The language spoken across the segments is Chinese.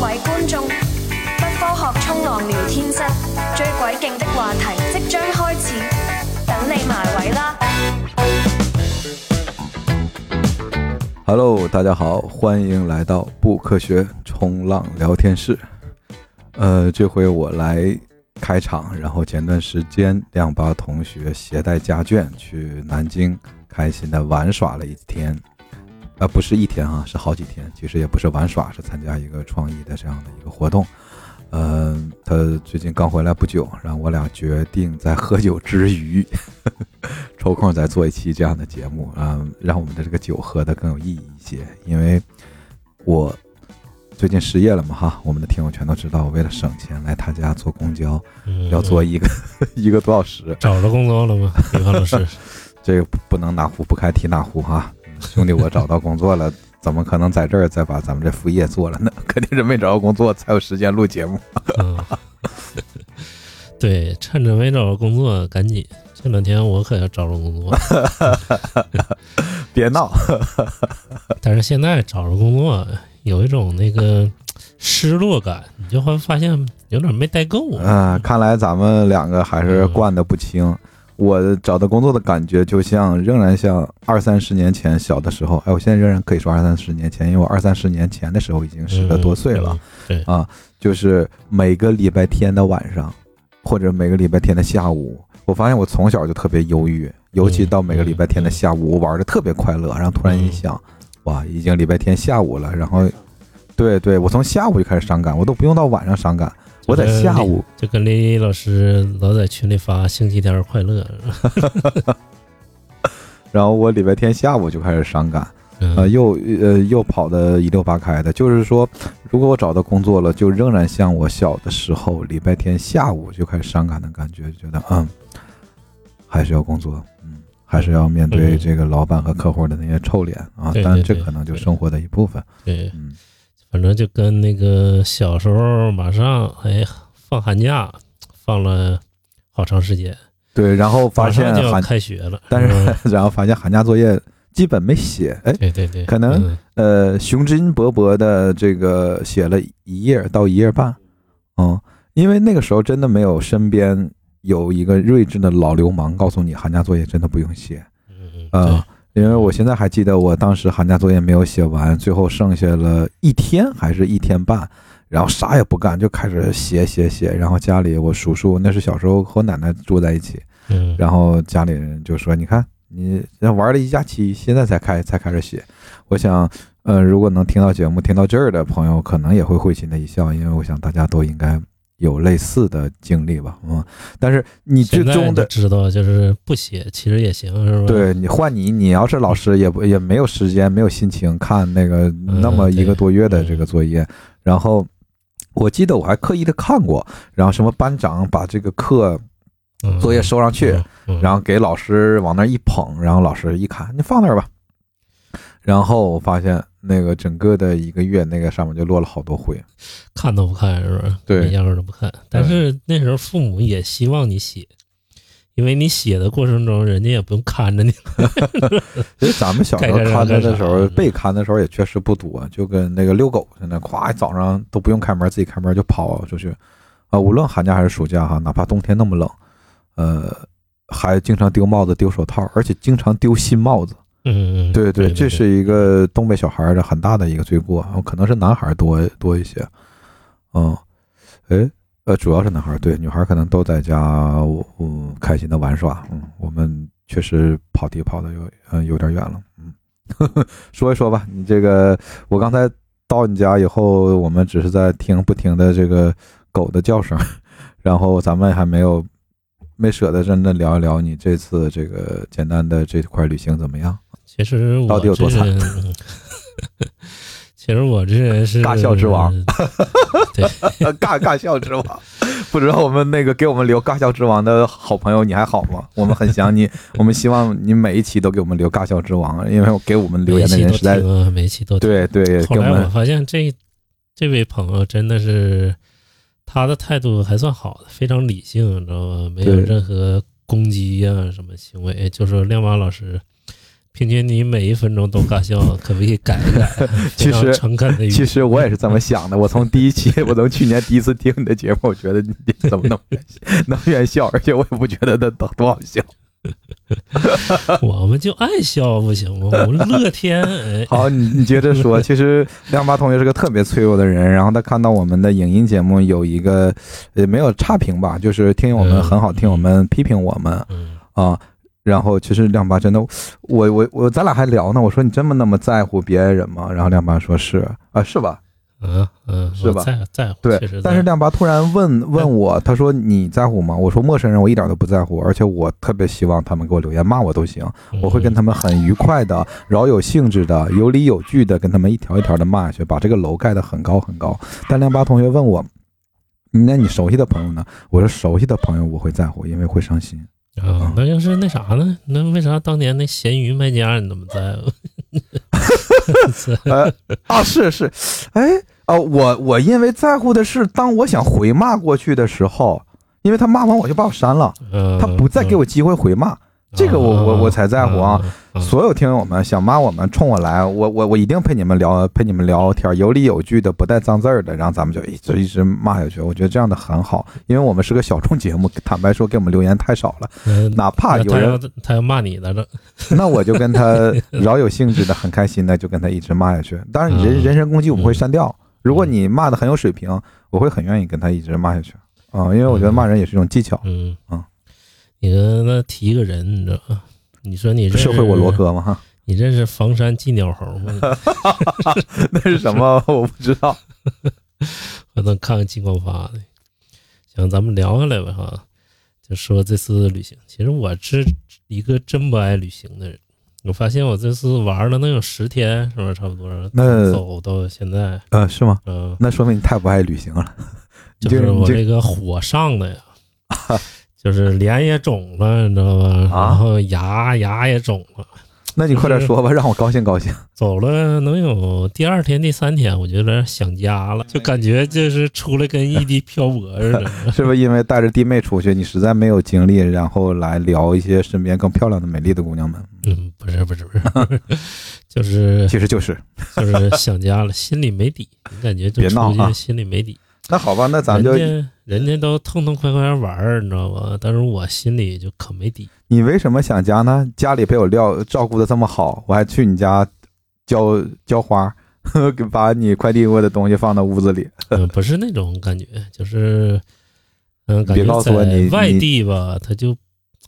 各位觀眾，不科學衝浪聊天室最鬼勁的話題即將開始，等你埋位啦！Hello，大家好，欢迎来到不科学冲浪聊天室。呃，这回我来开场，然后前段时间亮八同学携带家眷去南京，开心的玩耍了一天。啊、不是一天啊，是好几天。其实也不是玩耍，是参加一个创意的这样的一个活动。嗯、他最近刚回来不久，然后我俩决定在喝酒之余，抽空再做一期这样的节目啊、让我们的这个酒喝得更有意义一些。因为我最近失业了嘛哈，我们的听友全都知道，我为了省钱来他家坐公交，嗯要坐一个 一个多小时，找着工作了吗？李芳老师，这个不不能哪壶不开提哪壶哈。嗯 兄弟，我找到工作了，怎么可能在这儿再把咱们这副业做了呢？肯定是没找到工作才有时间录节目。嗯，对，趁着没找着工作，赶紧。这两天我可要找着工作，别闹，但是现在找着工作有一种那个失落感，你就会发现有点没待够。啊、看来咱们两个还是惯的不轻。我找到工作的感觉，就像仍然像二三十年前小的时候。哎，我现在仍然可以说二三十年前，因为我二三十年前的时候已经十个多岁了。嗯。对，啊，就是每个礼拜天的晚上，或者每个礼拜天的下午，我发现我从小就特别忧郁，尤其到每个礼拜天的下午，我玩的特别快乐。然后突然一想，哇，已经礼拜天下午了，然后，对对，我从下午就开始伤感，我都不用到晚上伤感，我在下午，就跟李李老师老在群里发星期天快乐。然后我礼拜天下午就开始伤感，嗯。呃，又呃又跑的一溜八开的。就是说，如果我找到工作了，就仍然像我小的时候，礼拜天下午就开始伤感的感觉，觉得嗯，还是要工作，嗯，还是要面对嗯。这个老板和客户的那些臭脸啊。但这可能就生活的一部分，对，嗯，反正就跟那个小时候马上哎放寒假放了好长时间，对。然后发现就要寒，开学了，但是嗯 然后发现寒假作业基本没写，哎，对对对，可能嗯呃，雄心勃勃的这个写了一页到一页半，嗯，因为那个时候真的没有身边有一个睿智的老流氓告诉你寒假作业真的不用写，嗯呃，因为我现在还记得我当时寒假作业没有写完，最后剩下了一天还是一天半，然后啥也不干就开始写写写，然后家里我叔叔那是小时候和我奶奶住在一起，嗯，然后家里人就说：“你看，你玩了一假期，现在才开才开始写。”我想，呃，如果能听到节目听到这儿的朋友，可能也会会心的一笑，因为我想大家都应该有类似的经历吧，嗯。但是你最终的，知道就是不写其实也行，是吧？对你换你，你要是老师也不也没有时间，没有心情看那个嗯那么一个多月的这个作业，然后。我记得我还刻意的看过，然后什么班长把这个课嗯作业收上去，，嗯然后给老师往那儿一捧，然后老师一看，你放那儿吧。然后我发现那个整个的一个月，那个上面就落了好多灰。看都不看是吧？对压根儿都不看。但是那时候父母也希望你写，因为你写的过程中，人家也不用看着你。其实咱们小时候看的的时候，被看的时候也确实不多，就跟那个遛狗似的，咵，早上都不用开门，自己开门就跑出去。啊，无论寒假还是暑假哈，哪怕冬天那么冷，呃，还经常丢帽子、丢手套，而且经常丢新帽子。嗯，对对，这是一个东北小孩的很大的一个罪过，可能是男孩多多一些。嗯，哎，呃，主要是男孩，对，女孩可能都在家，嗯，开心的玩耍。嗯，我们确实跑题跑的有，嗯，有点远了。嗯呵呵，说一说吧，你这个，我刚才到你家以后，我们只是在听不停的这个狗的叫声，然后咱们还没有没舍得真的聊一聊你这次这个简单的这块旅行怎么样？其实我到底有多惨？其实我这人是尬笑之王，对，尬尬笑之王，不知道我们那个给我们留尬笑之王的好朋友你还好吗？我们很想你，我们希望你每一期都给我们留尬笑之王，因为给我们留言的人实在每一期都听啊，每一期都听。对对，后来我发现这这位朋友真的是他的态度还算好的，非常理性，你知道吗？没有任何攻击呀、什么行为。就是亮马老师，平均你每一分钟都搞笑，可不可以改一改？其实诚恳的，其实我也是这么想的。我从第一期，我从去年第一次听你的节目，我觉得你怎么能能愿笑，而且我也不觉得那多多好笑。我们就爱笑不行吗？我们乐天，哎，好，你你接着说。其实亮八同学是个特别脆弱的人，然后他看到我们的影音节目有一个呃没有差评吧，就是听我们很好听，我们批评我们嗯啊。然后其实亮八真的，我我我咱俩还聊呢，我说你真的那么在乎别人吗？然后亮八说是啊，是吧？嗯嗯，是吧我在在乎，对但是亮八突然问问我，他说你在乎吗？我说陌生人我一点都不在乎，而且我特别希望他们给我留言骂我都行，我会跟他们很愉快的、饶有兴致的、有理有据的跟他们一条一条的骂下去，把这个楼盖得很高很高。但亮八同学问我，那你熟悉的朋友呢？我说熟悉的朋友我会在乎，因为会伤心。啊，那要是那啥呢？那为啥当年那咸鱼卖家你怎么在乎？呃啊，是是，哎呃，我我因为在乎的是，当我想回骂过去的时候，因为他骂完我就把我删了，嗯，他不再给我机会回骂。这个我我我才在乎啊！嗯所有听友们想骂我们，冲我来，我我我一定陪你们聊，陪你们聊天，有理有据的，不带脏字儿的，然后咱们就一直一直骂下去。我觉得这样的很好，因为我们是个小众节目，坦白说，给我们留言太少了。嗯哪怕有他要人，他要骂你来着，那我就跟他 饶有兴致的，很开心的，就跟他一直骂下去。当然，你人嗯人身攻击我们会删掉。如果你骂的很有水平，我会很愿意跟他一直骂下去啊，因为我觉得骂人也是一种技巧。嗯嗯，你跟他提一个人，你知道吗？你说你认识社会我罗，哥吗？哈，你认识房山寄鸟猴吗？那是什么？我不知道。我能看看金光发的。行，咱们聊下来吧哈，就说这次旅行。其实我是一个真不爱旅行的人。我发现我这次玩了能有十天，是不是差不多？那走到现在，呃，是吗？嗯、那说明你太不爱旅行了。就是我这个火上的呀，就是脸也肿了，你知道吧？啊然后牙牙也肿了。那你快点说吧，让我高兴高兴。走了能有第二天、第三天，我就有点想家了，就感觉就是出来跟异地 漂泊似的。是不是因为带着弟妹出去，你实在没有精力，然后来聊一些身边更漂亮的、美丽的姑娘们？嗯，不是不是不是，就是其实就是。就是想家了，心里没底，你感觉就出去别闹啊心里没底。那好吧，那咱就人家都痛痛快快玩儿，你知道吧？但是我心里就可没底。你为什么想家呢？家里被我料照顾的这么好，我还去你家浇浇花，给 把你快递过的东西放到屋子里。嗯，不是那种感觉，就是嗯，感别觉告诉我你在外地吧，他就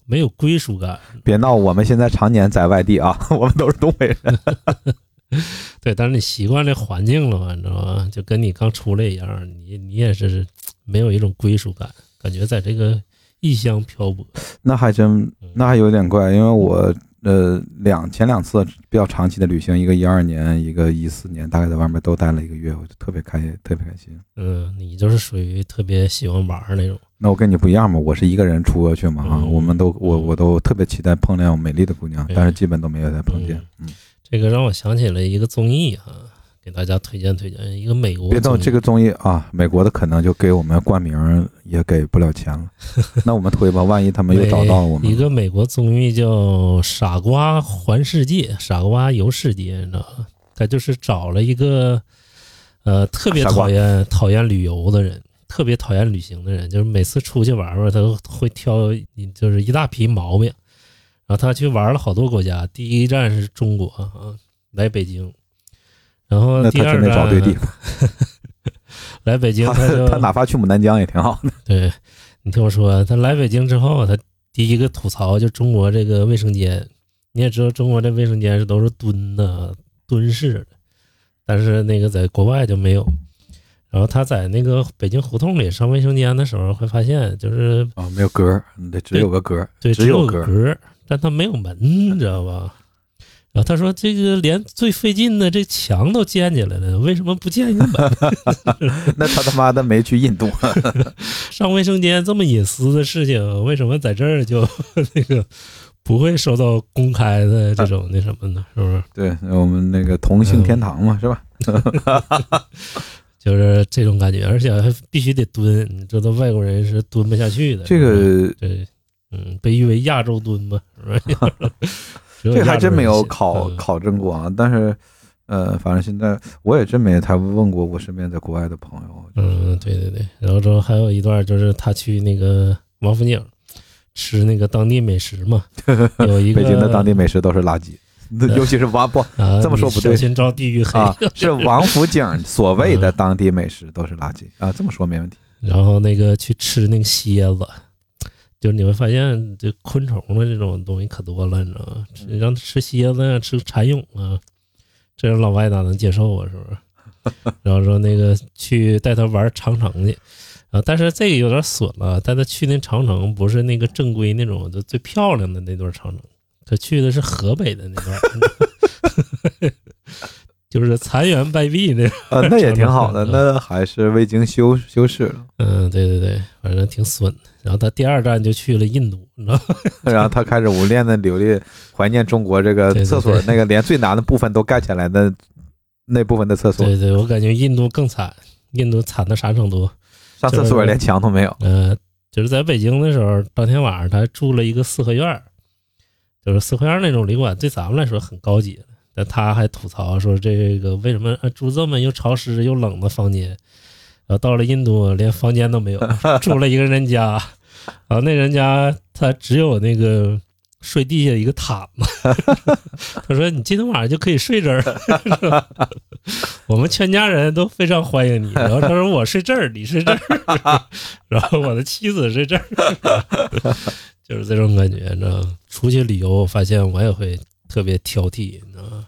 没有归属感。别闹，我们现在常年在外地啊，我们都是东北人。对，但是你习惯这环境了嘛，你知道吗？就跟你刚出来一样，你你也是没有一种归属感，感觉在这个异乡漂泊。那还真那还有点怪，因为我呃两前两次比较长期的旅行，一个一二年，一个一四年，大概在外面都待了一个月，我就特别开心特别开心。嗯，你就是属于特别喜欢玩儿那种。那我跟你不一样嘛，我是一个人出过去嘛啊，嗯我们都我我都特别期待碰见美丽的姑娘，对但是基本都没有再碰见。嗯，这个让我想起了一个综艺啊，给大家推荐推荐一个美国别动这个综艺啊，美国的可能就给我们冠名也给不了钱了，那我们推吧，万一他们又找到我们一个美国综艺叫《傻瓜环世界》，傻瓜游世界，你知道吗？他就是找了一个呃特别讨厌讨厌旅游的人，特别讨厌旅行的人，就是每次出去玩玩，他都会挑就是一大批毛病。然后他去玩了好多国家，第一站是中国啊，来北京，然后第二站找对地方，来北京他就他哪怕去牡丹江也挺好的。对，你听我说，他来北京之后，他第一个吐槽就中国这个卫生间。你也知道，中国这卫生间是都是蹲的蹲式的，但是那个在国外就没有。然后他在那个北京胡同里上卫生间的时候，会发现就是啊、没有格儿，得只有个格儿，对，只有格但他没有门，你知道吧？然后他说：“这个连最费劲的这墙都建起来了，为什么不建一个门？那他他妈的没去印度，上卫生间这么隐私的事情，为什么在这儿就 那个不会受到公开的这种那什么呢？是不是？对我们那个同性天堂嘛，是吧？就是这种感觉，而且还必须得蹲，你知道外国人是蹲不下去的。这个对，嗯，被誉为亚洲蹲吧，是吧？只有这还真没有考考证过啊。但是，呃，反正现在我也真没太问过我身边在国外的朋友。嗯，对对对，然后之后还有一段就是他去那个王府井吃那个当地美食嘛，有一个北京的当地美食都是垃圾，尤其是王不啊，这么说不对你小心遭地狱黑。啊，是王府井所谓的当地美食都是垃圾啊，这么说没问题。然后那个去吃那个蝎子，就你会发现这昆虫的这种东西可多了，你知道吗？让他吃蝎子呀，吃蚕蛹啊，这样老外哪能接受啊？是不是？然后说那个去带他玩长城去，啊，但是这个有点损了，带他去那长城不是那个正规那种就最漂亮的那段长城，他去的是河北的那段，就是残垣败壁那那也挺好的，嗯那还是未经修修饰了。嗯，对对对，反正挺损的。然后他第二站就去了印度，你知道吗？然后他开始无恋的流利怀念中国这个厕所那个连最难的部分都盖起来的那部分的厕所，对对，我感觉印度更惨，印度惨到啥程度？上厕所连墙都没有。呃，就是在北京的时候，当天晚上他住了一个四合院儿，就是四合院儿那种旅馆，对咱们来说很高级了。他还吐槽说，这个为什么住这么又潮湿又冷的房间？然后到了印度，连房间都没有，住了一个人家，然后那人家他只有那个睡地下一个毯子。他说：“你今天晚上就可以睡这儿，我们全家人都非常欢迎你。”然后他说：“我睡这儿，你睡这儿，然后我的妻子睡这儿，就是这种感觉，你知道？出去旅游，我发现我也会特别挑剔，你知道吗？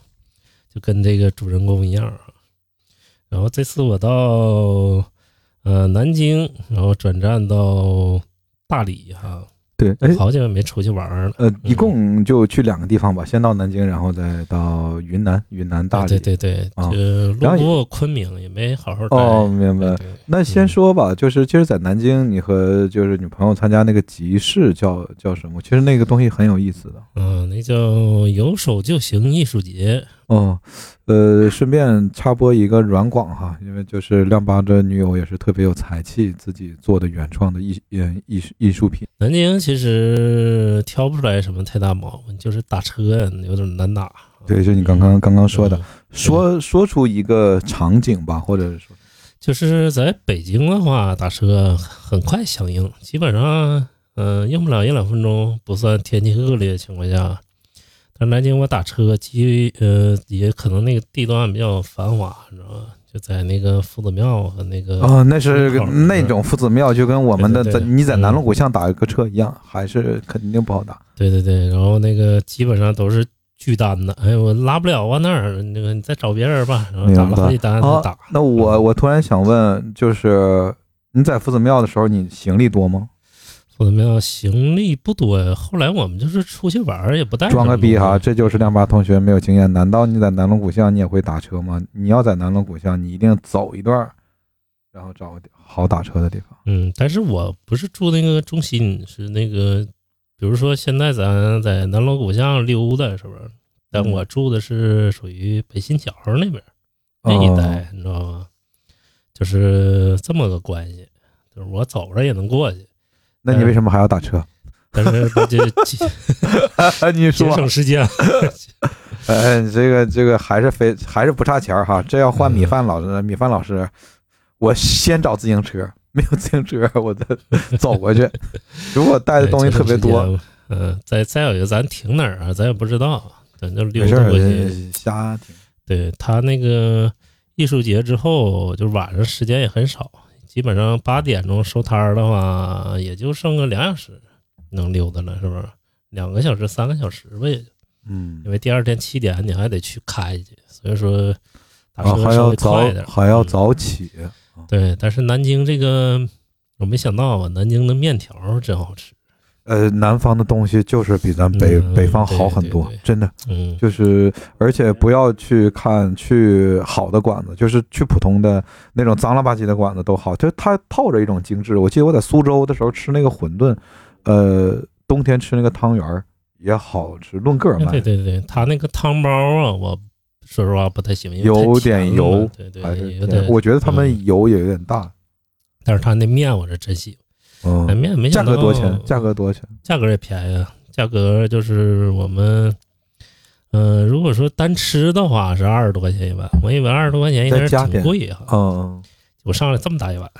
就跟这个主人公一样啊。然后这次我到呃南京，然后转战到大理哈，对，哎，好久没出去玩儿了。呃，一共就去两个地方吧，先到南京，然后再到云南，云南大啊理。对对对，啊就然后路过昆明也没好好待。哦，明白。那先说吧，就是其实，在南京，你和就是女朋友参加那个集市叫叫什么？其实那个东西很有意思的。嗯，那叫有手就行艺术节。哦，呃，顺便插播一个软广哈，因为就是亮八这女友也是特别有才气，自己做的原创的艺嗯艺术艺术品。南京其实挑不出来什么太大毛病，就是打车有点难打。对，就你刚刚刚刚说的，嗯说说出一个场景吧，或者是说，就是在北京的话，打车很快响应，基本上嗯、用不了一两分钟，不算天气恶劣的情况下。但南京我打车，基呃也可能那个地段比较繁华，你知道吧？就在那个夫子庙和那个哦，那是那种夫子庙，就跟我们的在你在南锣嗯鼓巷打一个车一样，还是肯定不好打。对对对，然后那个基本上都是巨单的，哎，我拉不了啊那儿，那个你再找别人吧，然后打了好几单才好打。，那我我突然想问，就是你在夫子庙的时候，你行李多吗？夫子庙行李不多呀，后来我们就是出去玩儿也不带装个逼哈，这就是亮八同学没有经验。难道你在南锣鼓巷你也会打车吗？你要在南锣鼓巷，你一定走一段儿，然后找个好打车的地方。嗯，但是我不是住那个中心，是那个，比如说现在咱在南锣鼓巷溜达，是不是？但嗯我住的是属于北新桥那边那一带，你知道吗？就是这么个关系，就是我走着也能过去，那你为什么还要打车？但是这 节省时间。呃，这个这个还是非还是不差钱儿哈。这要换米饭老师，米饭老师，我先找自行车，没有自行车我再走过去。如果带的东西特别多，对，嗯，再再有一个，咱停哪儿啊？咱也不知道，咱就溜达过去。瞎停。对他那个艺术节之后，就晚上时间也很少，基本上八点钟收摊儿的话，也就剩个两小时能溜达了，是不是？两个小时、三个小时吧，也就嗯因，为第二天七点你还得去开去，所以说打啊，车稍还要早微快一点，还要嗯早起。对，但是南京这个我没想到啊，南京的面条真好吃。呃，南方的东西就是比咱北、嗯北方好很多对对对，真的嗯，就是，而且不要去看去好的馆子，就是去普通的那种脏了吧唧的馆子都好，就是它套着一种精致。我记得我在苏州的时候吃那个馄饨，呃，冬天吃那个汤圆儿也好吃，论个儿卖对，对对，他那个汤包啊，我说实话不太喜欢，有点油对对。我觉得他们嗯油也有点大。但是他那面我是真喜欢，那嗯，面没价想到格多少钱？价格多少钱？价格也便宜啊，价格就是我们嗯、如果说单吃的话是二十多块钱一碗，我以为二十多块钱应该挺贵哈。嗯，我上来这么大一碗，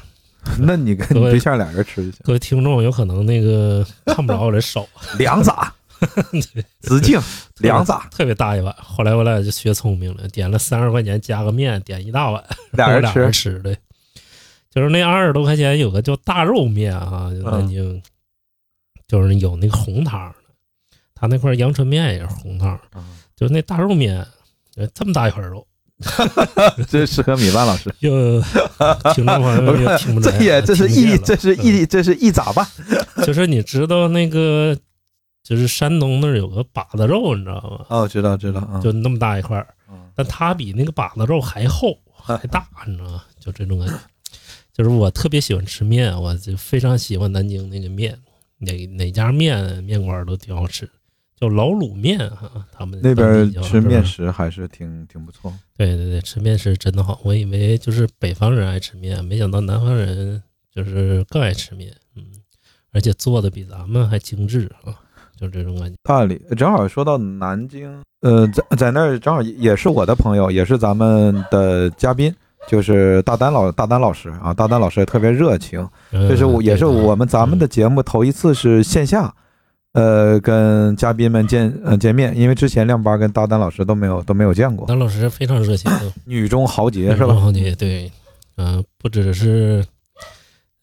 那 你跟你对象俩人吃就行。各位听众有可能那个 看不着我的手，两咋，直径两咋，特别大一碗。后来我俩就学聪明了，点了三十块钱加个面，点一大碗，俩人俩人吃。吃的。就是那二十多块钱有个叫大肉面啊，就南嗯京，就是有那个红汤的，他那块阳春面也是红汤，嗯就是那大肉面，呃这么大一块肉，这适合米饭老师。就听众朋友也听不这来，也这是一这是一这是一咋办？就是你知道那个，就是山东那儿有个把子肉，你知道吗？哦，知道知道啊。就那么大一块儿，嗯但它比那个把子肉还厚还大，你知道吗？就这种感觉。就是我特别喜欢吃面，我就非常喜欢南京那个面，哪哪家面面馆都挺好吃，叫老卤面哈，他们那边吃面食还是挺挺不错。对对对，吃面食真的好。我以为就是北方人爱吃面，没想到南方人就是更爱吃面，嗯，而且做的比咱们还精致啊，就这种感觉。大理正好说到南京，呃，在在那儿正好也是我的朋友，也是咱们的嘉宾，就是大丹老大丹老师啊，大丹老师也特别热情，这是我嗯也是我们咱们的节目头一次是线下，呃，跟嘉宾们见呃见面，因为之前亮八跟大丹老师都没有都没有见过，当老师非常热情，女中豪杰是吧？豪杰对，嗯、不只是，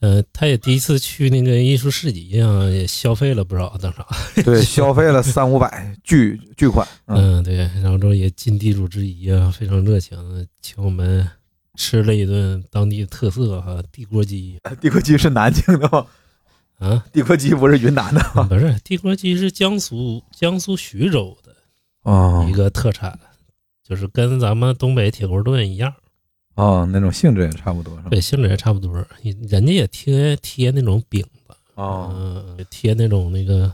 呃，他也第一次去那个艺术市集啊，也消费了不少，当场，对，消费了三五百巨巨款，嗯，嗯，对，然后之后也尽地主之谊啊，非常热情请我们吃了一顿当地特色哈、地锅鸡地锅鸡是南京的吗？啊，地锅鸡不是云南的吗？不是地锅鸡是江苏江苏徐州的哦一个特产，就是跟咱们东北铁锅炖一样。哦，那种性质也差不多是吧？对，性质也差不多，人家也贴贴那种饼子，哦，嗯，贴那种那个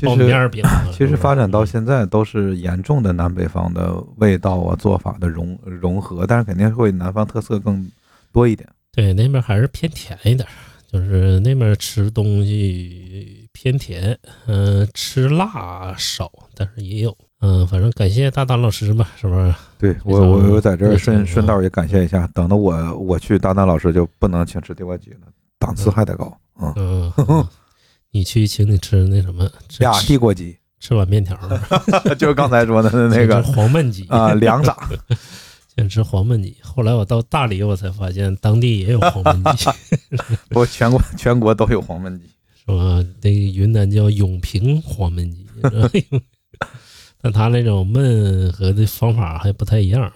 其实。其实发展到现在都是严重的南北方的味道啊做法的融融合，但是肯定会南方特色更多一点。对那边还是偏甜一点，就是那边吃东西偏甜，嗯、吃辣少，但是也有，嗯、反正感谢大丹老师吧，是不是？对我，我我在这儿顺顺道也感谢一下。等到我我去大丹老师就不能请吃地瓜鸡了，档次还得高。嗯，嗯，嗯你去请你吃那什么，吃俩地锅鸡，吃碗面条儿，就是刚才说的那个 黄焖鸡啊，凉炸。先吃黄焖鸡。后来我到大理，我才发现当地也有黄焖鸡，不全国全国都有黄焖鸡。是吧？那个云南叫永平黄焖鸡，但他那种焖和的方法还不太一样。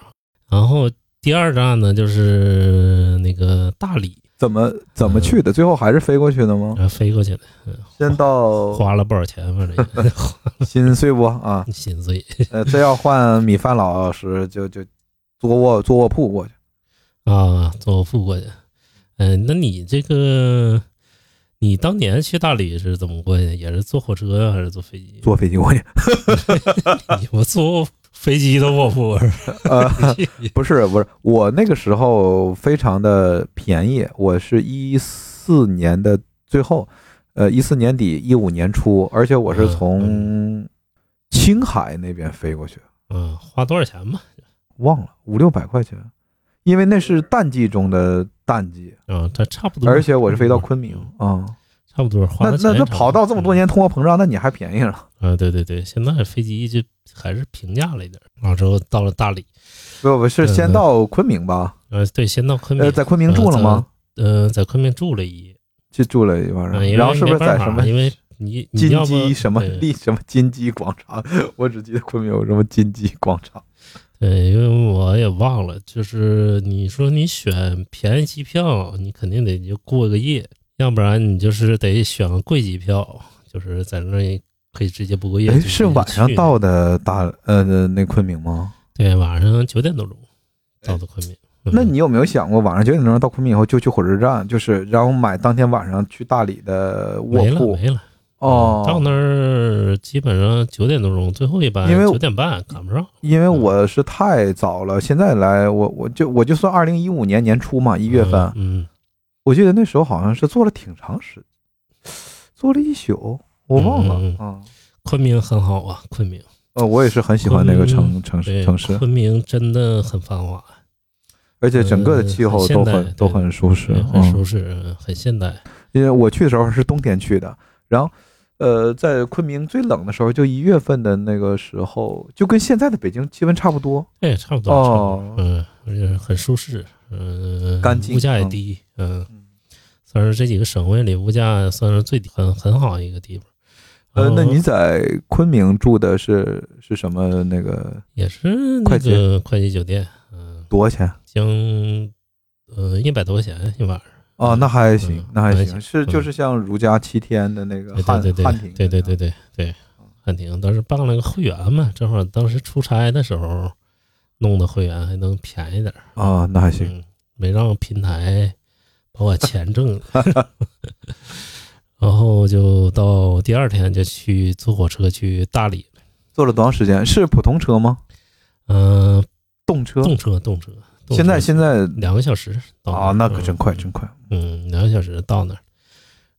然后第二站呢，就是那个大理，怎么怎么去的？最后还是飞过去的吗？飞过去的，先到花了不少钱，反正 心碎不啊？心碎呃，这要换米饭老师就就坐卧坐卧铺过去。啊，坐卧铺过去。嗯、那你这个，你当年去大理是怎么过去？也是坐火车呀，还是坐飞机？坐飞机过去。我坐飞机都卧铺是？呃，不是不是，我那个时候非常的便宜，我是一四年的最后，呃，一四年底一五年初，而且我是嗯从青海那边飞过去，嗯，花多少钱吧？忘了五六百块钱，因为那是淡季中的淡季，嗯，它差不多。而且我是飞到昆明啊、差不多花那那那跑道这么多年，通货膨胀，那你还便宜了？啊，对对对，现在飞机就还是平价了一点。然后之后到了大理，不不是先嗯到昆明吧？呃，对，先到昆明，呃，在昆明住了吗？呃，在昆明住了一夜，去住了一晚上，嗯，然后是不是在什么因为你你金鸡什么对立什么金鸡广场？我只记得昆明有什么金鸡广场。对，因为我也忘了，就是你说你选便宜机票，你肯定得就过个夜，要不然你就是得选个贵机票，就是在那可以直接不过夜。哎，是晚上到的大呃那昆明吗？对，晚上九点多钟到的昆明。嗯那你有没有想过晚上九点钟到昆明以后就去火车站，就是然后买当天晚上去大理的卧没了铺？没了。哦嗯，到那儿基本上九点多钟，最后一班因为九点半赶不上。因为我是太早了，现在来我我就我就算二零一五年年初嘛，一月份，嗯，我记得那时候好像是坐了挺长时，坐了一宿，我忘了嗯嗯啊。昆明很好啊，昆明。呃，我也是很喜欢那个城城市，城市，昆明真的很繁华，而且整个的气候都嗯很都很舒适，很嗯。舒适，很现代。因为我去的时候是冬天去的，然后呃，在昆明最冷的时候，就一月份的那个时候，就跟现在的北京气温差不多。对，差不多，哦。嗯，而且很舒适，嗯，干净物价也嗯。低，嗯嗯，算是这几个省会里物价算是最低，很很好一个地方。呃，那你在昆明住的是是什么那个也是那快捷个快捷酒店，嗯，多少钱？将呃一百多块钱一晚上，哦，那还行嗯，那还行，是就是像如家七天的那个对汉对对汉庭，对对对对对，汉庭当时办了个会员嘛，正好当时出差的时候弄的会员还能便宜点儿。啊，那还行。嗯，没让平台把我钱挣了。然后就到第二天就去坐火车去大理，坐了多长时间？是普通车吗？嗯、动车？动车动车，动现在现在两个小时到啊，那可真快，嗯真快。嗯，两个小时到那儿，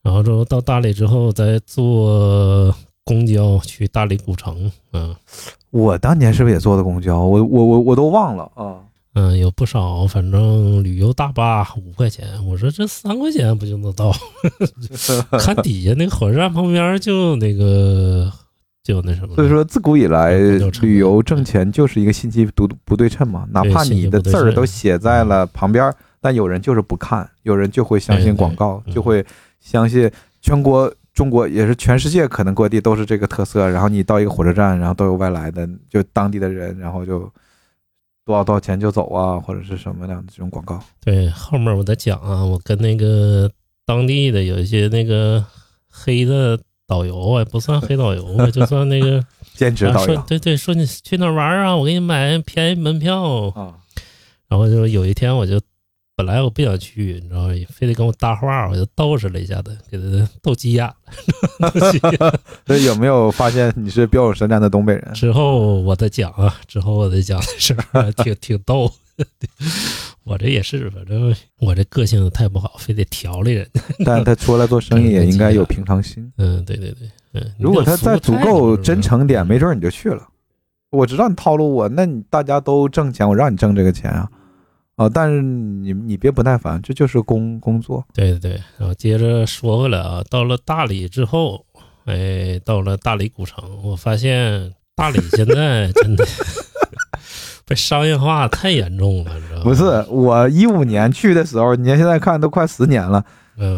然后之后到大理之后再坐公交去大理古城，嗯我当年是不是也坐的公交？我我我我都忘了啊。嗯，有不少，反正旅游大巴五块钱，我说这三块钱不就能到？看底下那个火车站旁边就那个就那什么，所以说，自古以来，旅游挣钱就是一个信息不不对称嘛。哪怕你的字儿都写在了旁边，但有人就是不看，有人就会相信广告，就会相信全国、中国也是全世界可能各地都是这个特色。然后你到一个火车站，然后都有外来的，就当地的人，然后就多少多少钱就走啊，或者是什么样的这种广告。对，后面我再讲啊，我跟那个当地的有一些那个黑的导游啊，不算黑导游吧，就算那个 兼职啊导游说对对，说你去哪玩啊，我给你买便宜门票。啊，然后就有一天我就本来我不想去，你知道吗？非得跟我搭话，我就逗饬了一下子，给他逗急眼了。逗急眼了所以有没有发现你是标有神战的东北人？之后我再讲啊，之后我再讲的事儿，挺挺逗。我这也是，反正我这个性太不好，非得调理人。但他出来做生意也应该有平常心。嗯，对对对，嗯。如果他再足够真诚点，没准。准你就去了。我知道你套路我，那你大家都挣钱，我让你挣这个钱啊，啊！但是你你别不耐烦，这就是工工作。对对对，然后接着说回来啊，到了大理之后，哎，到了大理古城，我发现大理现在真的 被商业化太严重了，你知道吗？不是，我一五年去的时候，你看现在看都快十年了，嗯，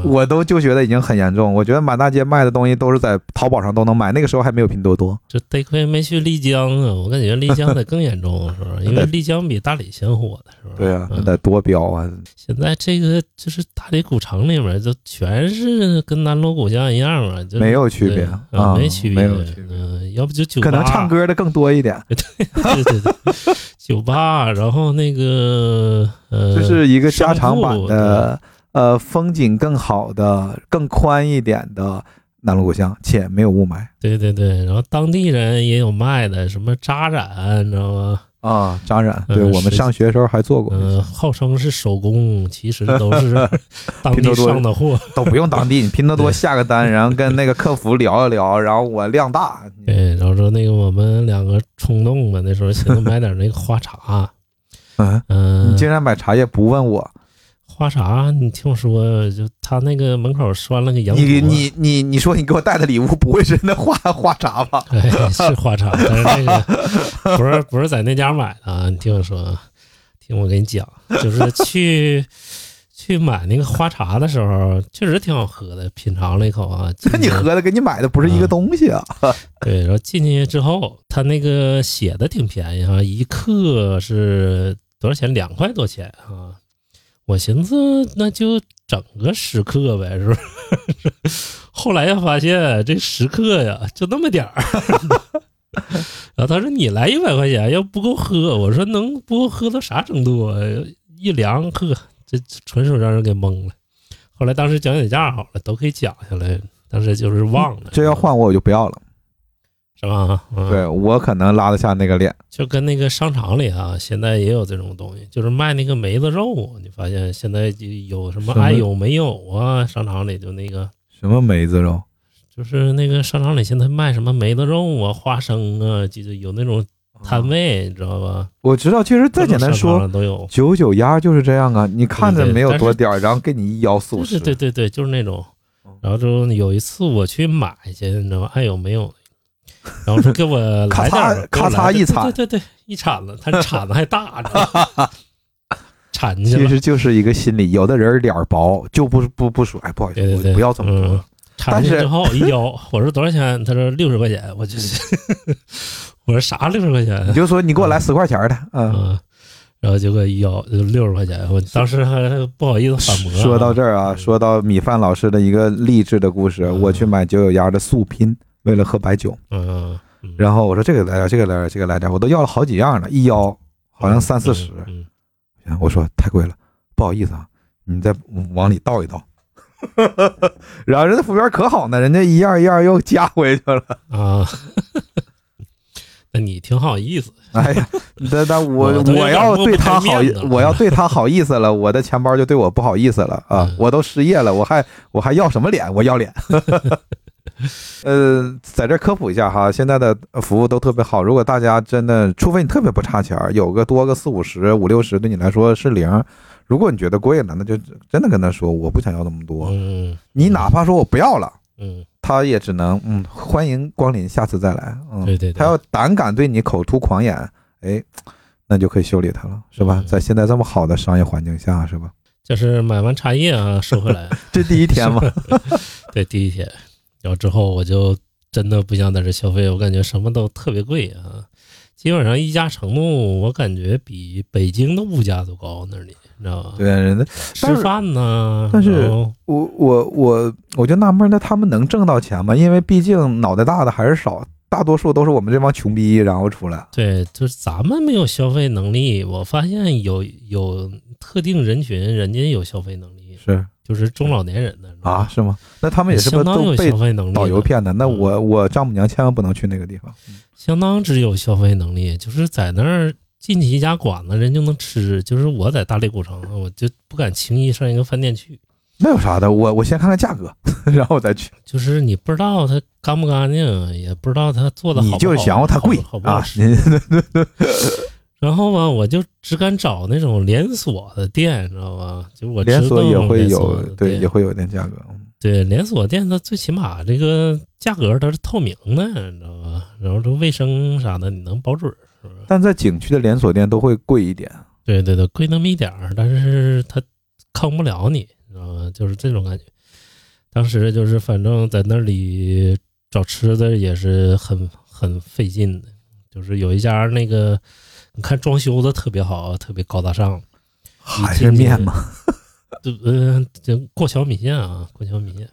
我都就觉得已经很严重。我觉得满大街卖的东西都是在淘宝上都能买，那个时候还没有拼多多。这得亏没去丽江啊，我感觉丽江得更严重，是吧？因为丽江比大理先火的，是吧？对啊，那嗯得多彪啊！现在这个就是大理古城里面，就全是跟南锣鼓巷一样啊，就没有区别啊啊，没区别，没有区别嗯，要不就酒吧，可能唱歌的更多一点，对对对，酒吧，然后那个呃，这是一个加长版的，呃，风景更好的、更宽一点的南锣鼓巷，且没有雾霾对对对，然后当地人也有卖的，什么扎染，你知道吗？啊。扎染，嗯对我们上学的时候还做过，嗯、号称是手工，其实都是 当地上的货。都不用当地，你拼多多下个单，然后跟那个客服聊一聊，然后我量大，对，然后说那个我们两个冲动嘛，那时候寻思买点那个花茶，嗯，嗯、你竟然买茶叶不问我，花茶，你听我说，就他那个门口拴了个羊你驼，你你你说你给我带的礼物不会是那花 花茶吧？对，是花茶，但是那个 不是不是在那家买的啊。你听我说，听我给你讲，就是去去买那个花茶的时候，确实挺好喝的，品尝了一口啊。那你喝的跟你买的不是一个东西啊？对，然后进去之后，他那个写的挺便宜哈、一克是多少钱？两块多钱啊。我寻思那就整个十克呗，是不是？后来呀发现这十克呀就那么点儿。然后他说你来一百块钱，要不够喝。我说能不够喝到啥程度啊？一量喝，这纯属让人给懵了。后来当时讲解价好了，都可以讲下来，当时就是忘了。这要换我我就不要了。是吧？嗯、对我可能拉得下那个脸。就跟那个商场里啊，现在也有这种东西，就是卖那个梅子肉。你发现现在就有什么爱有没有啊？商场里就那个什么梅子肉？就是那个商场里现在卖什么梅子肉啊、花生啊，就是有那种摊位，你知道吧？我知道，其实再简单说，都有。九九鸭就是这样啊，你看着没有多点儿，然后给你一腰四五对十，对对对对，就是那种哦。然后就有一次我去买去，你知道吗？爱有没有？然后说给我来点儿，咔嚓一铲对对对，对一铲子，他铲子还大，你知道吗铲去其。实就是一个心理，有的人脸儿薄，就不不不说，哎，不好意思，对对对，不要这么多铲去之后一 摇，我说多少钱？他说六十块钱，我就是，我说啥六十块钱你？就说你给我来十块钱的，嗯。嗯，然后结果一摇就六十块钱，我当时还不好意思反驳啊。说到这儿啊，嗯说到米饭老师的一个励志的故事，嗯我去买九九鸭的素拼，为了喝白酒，嗯，嗯，然后我说这个来点，这个来点，这个来点，我都要了好几样了，一要好像三四十，嗯，我说太贵了，不好意思啊，你再往里倒一倒。然后人家服务员可好呢，人家一样一样又加回去了。嗯啊，那你挺好意思，哎呀，那那我 我要对他好我要对他好意思了，我的钱包就对我不好意思了啊嗯！我都失业了，我还我还要什么脸？我要脸。呃，在这科普一下哈，现在的服务都特别好。如果大家真的，除非你特别不差钱儿，有个多个四五十、五六十，对你来说是零。如果你觉得贵了，那就真的跟他说，我不想要那么多。嗯你哪怕说我不要了，嗯，他也只能嗯，欢迎光临，下次再来。嗯，对对对他要胆敢对你口出狂言，哎，那就可以修理他了，是吧？嗯在现在这么好的商业环境下，是吧？就是买完茶叶啊，收回来，这第一天嘛，对，第一天，然后之后我就真的不想在这消费，我感觉什么都特别贵啊。基本上一家承诺，我感觉比北京的物价都高那里，你知道吧？对人家，吃饭呢，但是我我我我就纳闷，那他们能挣到钱吗？因为毕竟脑袋大的还是少，大多数都是我们这帮穷逼然后出来。对，就是咱们没有消费能力。我发现有有特定人群，人家有消费能力，是就是中老年人的啊，，是吗？那他们也是相当有都被消费能力的，导游骗的？那嗯我我丈母娘千万不能去那个地方。相当之有消费能力，就是在那儿进去一家馆子，人就能吃。就是我在大理古城，我就不敢轻易上一个饭店去，那有啥的？我我先看看价格，然后我再去。就是你不知道它干不干净，也不知道它做的好不好，你就是想要它贵好不好啊？吃。你然后吧，我就只敢找那种连锁的店，你知道吧？就我连锁也会有，对，也会有一点价格。对连锁店，它最起码这个价格它是透明的，你知道吧？然后这卫生啥的你能保准儿，是不是？但在景区的连锁店都会贵一点。对对对，贵那么一点儿，但是它坑不了你，知道吗？就是这种感觉。当时就是反正在那里找吃的也是很很费劲的，就是有一家那个你看装修的特别好，特别高大上，还是面吗？就呃，就过桥米线啊，过桥米线。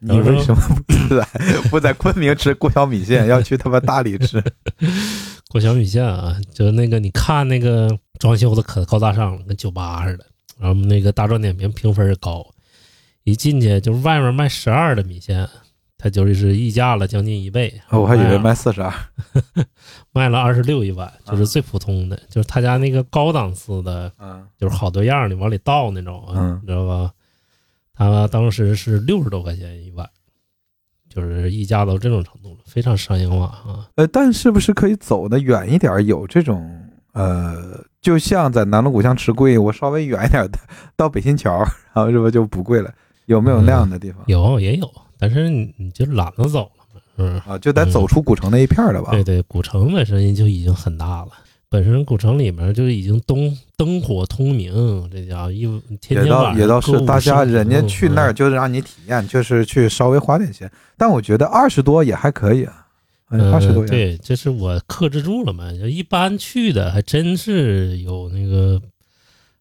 你为什么不在不在昆明吃过桥米线，要去他妈大理吃？过桥米线啊，就那个你看那个装修的可高大上了，跟酒吧似的。然后那个大众点评评分也高，一进去就是外面卖十二的米线，它就是溢价了将近一倍。哦我还以为卖卖四十二。卖了二十六一碗，就是最普通的，就是他家那个高档次的，嗯，就是好多样儿你往里倒那种啊，嗯你知道吧？他当时是六十多块钱一碗，就是溢价到这种程度了，非常商业化啊。呃，但是不是可以走的远一点儿？有这种呃，就像在南锣鼓巷吃贵，我稍微远一点到北新桥，然后是不是就不贵了？有没有那样的地方？有也有，但是你你就懒得走了嘛，是不是？啊，就得走出古城那一片儿了吧？对对，古城本身就已经很大了，本身古城里面就已经灯灯火通明，这家伙一天天也倒也倒是，大家人家去那儿嗯就是让你体验，就是去稍微花点钱。但我觉得二十多也还可以啊，二十多对，这是我克制住了嘛。就一般去的还真是有那个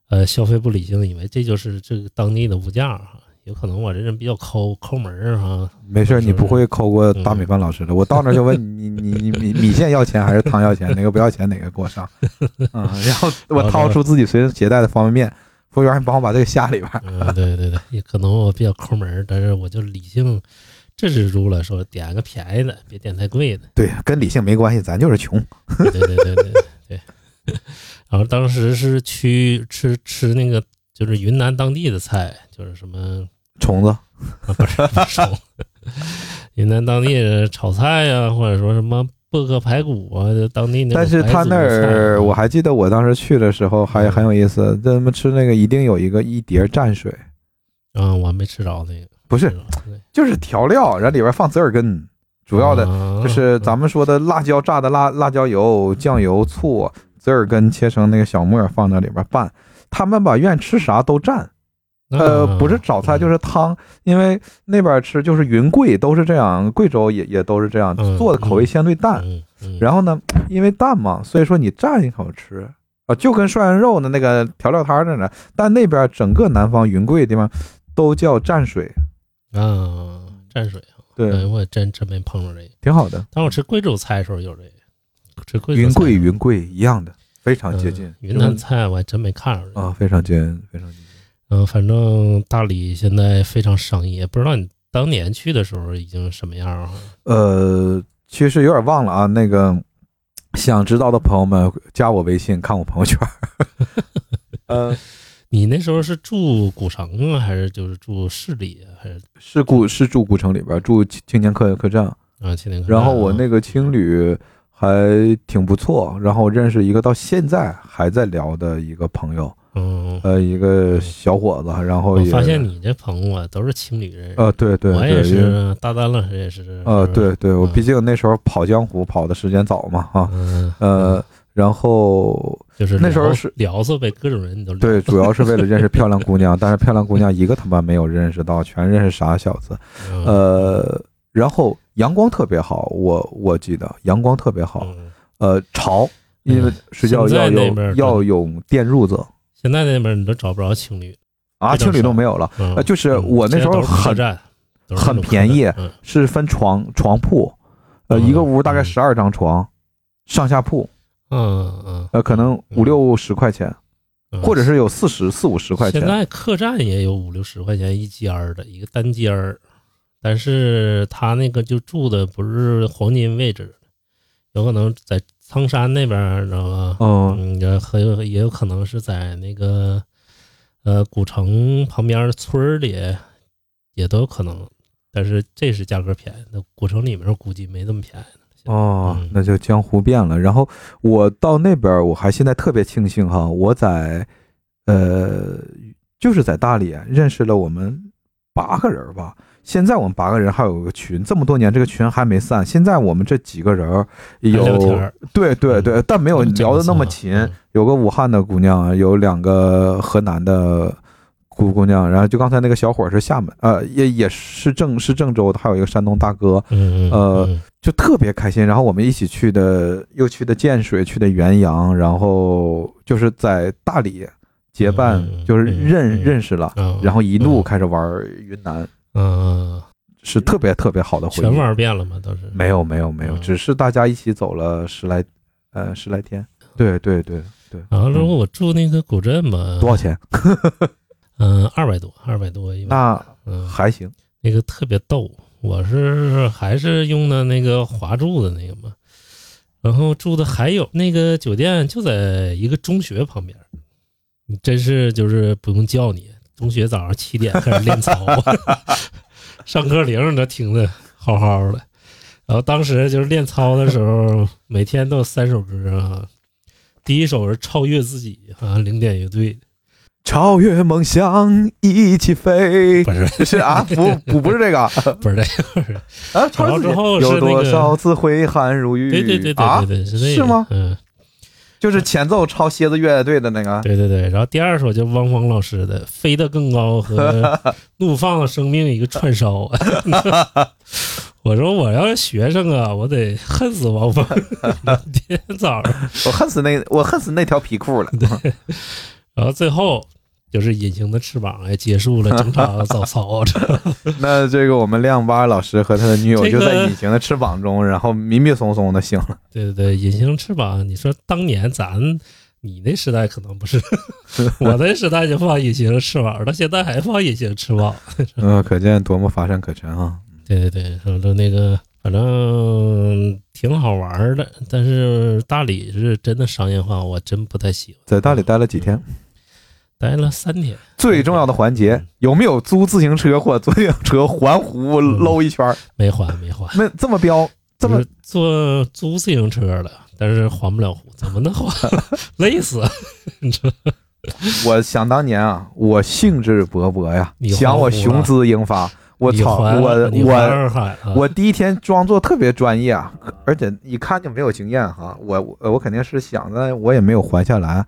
呃消费不理性，以为这就是这个当地的物价哈。有可能我这人比较抠抠门儿哈。没事儿，你不会抠过嗯大米饭老师的。我到那儿就问你，你你米米线要钱还是汤要钱？哪个不要钱哪个给我上。嗯，然后我掏出自己随身携带的方便面，服务员你帮我把这个下里边对对对，也可能我比较抠门儿，但是我就理性制止住了，说点个便宜的，别点太贵的。对，跟理性没关系，咱就是穷。对对对对对对。然后当时是去吃吃那个就是云南当地的菜，就是什么虫子，啊，不是虫，云南当地的炒菜呀、或者说什么薄荷排骨啊，就当地那种但是他那儿，啊我还记得我当时去的时候还嗯。很有意思，他们吃那个一定有一个一碟蘸水，嗯，我还没吃着那个，不是就是调料，然后里边放折耳根，主要的啊就是咱们说的辣椒炸的辣辣椒油、酱油、醋、折耳根切成那个小末儿放在里边拌。他们吧愿意吃啥都蘸，呃，啊不是炒菜就是汤，因为那边吃就是云贵都是这样，贵州也也都是这样嗯做的口味相对淡。然后呢，因为淡嘛，所以说你蘸一口吃。啊，就跟涮羊肉的那个调料摊儿似的。但那边整个南方云贵的地方都叫蘸水，啊蘸水啊，对，哎我真真没碰着这个。挺好的。但我吃贵州菜的时候有这个，吃贵州云贵云贵一样的，非常接近嗯。云南菜我还真没看着这个啊，非常接近，非常接近。嗯，反正大理现在非常商业，不知道你当年去的时候已经什么样了？呃，其实有点忘了啊，那个想知道的朋友们加我微信看我朋友圈。呃，你那时候是住古城啊，还是就是住市里啊，还是是古是住古城里边，住青青年客客栈。啊青年客栈啊？然后我那个青旅还挺不错，然后认识一个到现在还在聊的一个朋友，嗯，呃，一个小伙子，然后我也发现你这朋友啊都是青旅人，呃，对对我也是，大丹老师也是，呃，对对，我嗯。毕竟那时候跑江湖跑的时间早嘛，哈，嗯，呃，然后就是那时候是聊子呗，各种人你都聊。对，主要是为了认识漂亮姑娘，但是漂亮姑娘一个他妈没有认识到，全认识傻小子。嗯。呃，然后阳光特别好，我我记得阳光特别好。嗯。呃，潮，因为嗯睡觉要有要有电褥子。现在那边你都找不着情侣，啊，青旅非常少都没有了，就是嗯。我那时候很很便宜是分床床铺，呃，嗯。一个屋大概嗯。十二张床，上下铺，嗯嗯，呃，可能五六十块钱，嗯。或者是有四十四五十块钱。现在客栈也有五六十块钱一间儿的一个单间儿，但是他那个就住的不是黄金位置，有可能在苍山那边儿，知道吧？哦，嗯，也很有也有可能是在那个呃古城旁边的村儿里，也都有可能。但是这是价格便宜，那古城里面估计没这么便宜呢。哦嗯，那就江湖变了。然后我到那边儿，我还现在特别庆幸哈，我在呃，就是在大理认识了我们八个人吧。现在我们八个人还有个群，这么多年这个群还没散。现在我们这几个人儿有对对对，但没有聊的那么勤。嗯有个武汉的姑娘，有两个河南的姑姑娘，然后就刚才那个小伙儿是厦门，呃，也也是郑是郑州的，还有一个山东大哥，呃嗯就特别开心。然后我们一起去的，又去的建水，去的元阳，然后就是在大理结伴就是嗯认嗯认识了，嗯然后一路嗯开始玩云南，嗯，是特别特别好的回忆。全玩遍了吗？都是没有没有没有，嗯只是大家一起走了十来呃十来天。对对对对，然后如果我住那个古镇吧，多少？钱？嗯，二百多，二百多一晚。那嗯，还行。那个特别逗，我是还是用的那个华住的那个嘛，然后住的还有那个酒店就在一个中学旁边，你真是就是不用叫你，中学早上七点开始练操，上课铃你都听的好好的，然后当时就是练操的时候，每天都有三首歌啊，第一首是超越自己啊，零点乐队的，超越梦想一起飞不，是是啊，不 不 不是这个啊，不是这个，不是超越之后是有多少次挥汗如雨？对对对对啊对对，是那个是吗？嗯。就是前奏抄蝎子乐队的那个。对对对，然后第二首就汪峰老师的《飞得更高》和 《怒放的生命》一个串烧。我说我要是学生啊，我得恨死汪峰。天天早上，我恨死那我恨死那条皮裤了。对然后最后就是《隐形的翅膀》也结束了整场早操。那这个我们亮八老师和他的女友就在隐形的翅膀中，然后迷迷松松的醒了。对对对，《隐形翅膀》，你说当年咱你那时代可能不是，我那时代就放《隐形翅膀》，到现在还放《隐形翅膀》。嗯，可见多么乏善可陈啊！对对对，说的那个反正挺好玩的，但是大理是真的商业化，我真不太喜欢。在大理待了几天？待了三天，最重要的环节嗯有没有租自行车或租自行车环湖嗯搂一圈？没环没环，那这么标，这么就是坐租自行车了，但是环不了湖，怎么能环？累死！我想当年啊，我兴致勃勃呀，想我雄姿英发。我操！我我我第一天装作特别专业啊，而且一看就没有经验哈。我我我肯定是想着，我也没有还下来。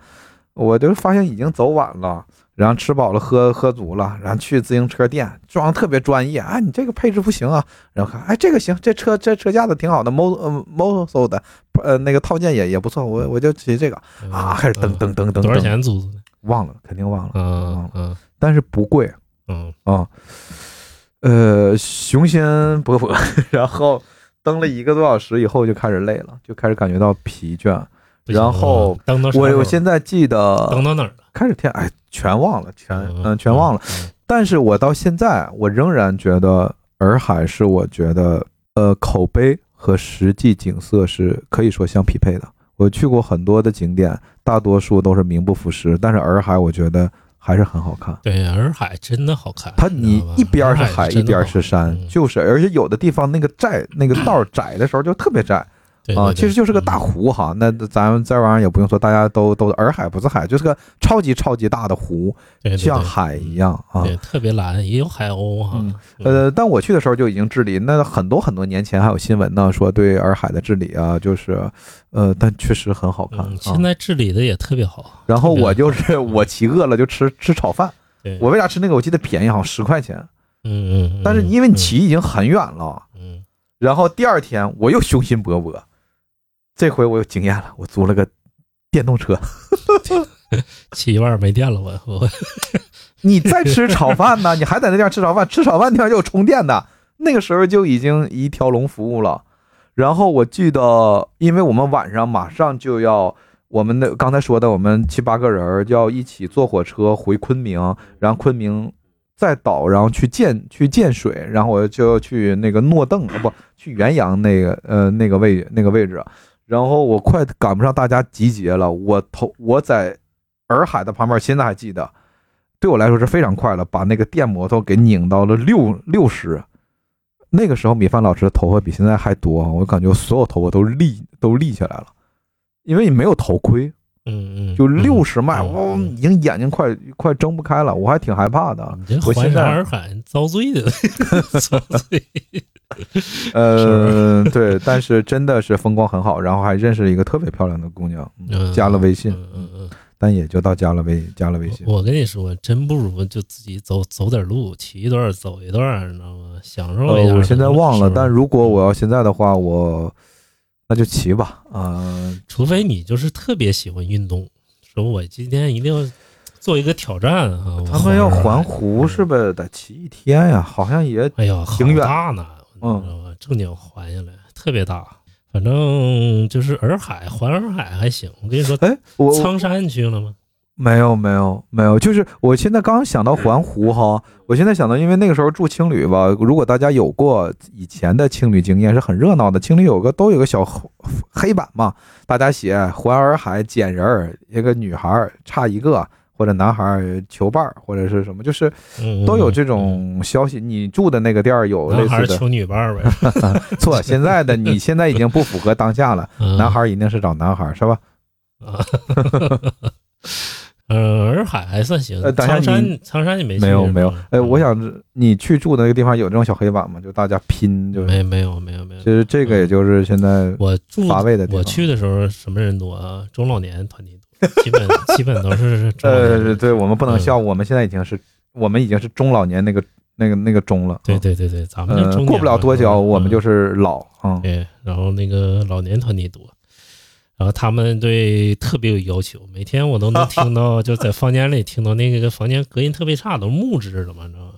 我就发现已经走晚了，然后吃饱了喝喝足了，然后去自行车店装特别专业啊，你这个配置不行啊，然后看哎这个行，这车这车架子挺好的，mo 呃 moso 的呃那个套件也也不错，我我就骑这个啊，开始噔噔噔噔嗯多少，钱租的？忘了肯定忘了，嗯嗯但是不贵嗯，啊，呃雄心勃勃，然后蹬了一个多小时以后就开始累了，就开始感觉到疲倦。然后我我现在记得等到哪儿了？开始天，哎，全忘了，全嗯嗯全忘了。。嗯但是我到现在，我仍然觉得洱海是我觉得呃口碑和实际景色是可以说相匹配的。我去过很多的景点，大多数都是名不副实，但是洱海我觉得还是很好看。对，洱海真的好看。它你一边儿是海，一边儿是山，嗯就是而且有的地方那个窄，那个道儿窄的时候就特别窄啊，其实就是个大嗯湖哈。那咱们这玩意儿也不用说，大家都都洱海不是海，就是个超级超级大的湖，对对对像海一样啊。对，特别蓝，也有海鸥哈。嗯呃，但我去的时候就已经治理，那很多很多年前还有新闻呢，说对洱海的治理啊，就是，呃，但确实很好看。现在治理的也特别好。然后我就是我骑饿了就吃吃炒饭，对，我为啥吃那个？我记得便宜，好像十块钱，嗯嗯，但是因为你骑已经很远了，嗯，然后第二天我又雄心勃勃，这回我有经验了，我租了个电动车。骑一半没电了，我我 你再吃炒饭呢？你还在那地方吃炒饭？吃炒饭地方就有充电的，那个时候就已经一条龙服务了。然后我记得，因为我们晚上马上就要，我们的刚才说的，我们七八个人儿就要一起坐火车回昆明，然后昆明再倒，然后去建去建水，然后我就要去那个诺邓啊，不去元阳那个呃那个位那个位置，然后我快赶不上大家集结了，我头我在洱海的旁边，现在还记得。对我来说是非常快了，把那个电摩托给拧到了六六十。那个时候米饭老师的头发比现在还多，我感觉所有头发都立都立起来了，因为你没有头盔，嗯嗯，就六十迈，嗯哇，嗯已经眼睛快快睁不开了，我还挺害怕的。你这我现在环山洱海遭罪的，遭罪。呃，对，但是真的是风光很好，然后还认识了一个特别漂亮的姑娘，嗯嗯加了微信，嗯嗯嗯。但也就到加了微加了微信。我跟你说，真不如就自己走走点路，骑一段走一段，你知道吗？享受一下。呃，我现在忘了，但如果我要，要现在的话，我那就骑吧，啊、除非你就是特别喜欢运动，说我今天一定要做一个挑战啊！他们要环环湖是不是得骑一天呀？好像也哎呀，好挺远大呢，知道吧？正经环下来特别大，反正就是洱海环洱海还行。我跟你说，哎，苍山你去了吗？没有没有没有，就是我现在刚想到环湖哈，我现在想到，因为那个时候住青旅吧，如果大家有过以前的青旅经验，是很热闹的。青旅有个都有个小黑黑板嘛，大家写环洱海捡人儿，一个女孩儿差一个，或者男孩儿求伴儿，或者是什么，就是嗯，都有这种消息。你住的那个店儿有类似的？男孩求女伴儿呗。错，现在的你现在已经不符合当下了，嗯男孩儿一定是找男孩儿是吧？啊，呃，洱海还算行。呃等一下苍山，苍山你没去没有没有呃，我嗯想你去住的那个地方有这种小黑板吗？就大家拼，就是没没有没有没有其。实这个也就是现在我住乏味的地方我去的时候什么人多啊？中老年团体多，基本基本都是 呃，对我们不能嗯笑，我们现在已经是我们已经是中老年那个那个那个中了，对对对对，咱们过不了多久我们就是是老啊，对，然后那个老年团体多，然后他们对特别有要求，每天我都能听到，就在房间里听到那个房间隔音特别差，都是木质的嘛，你知道吗？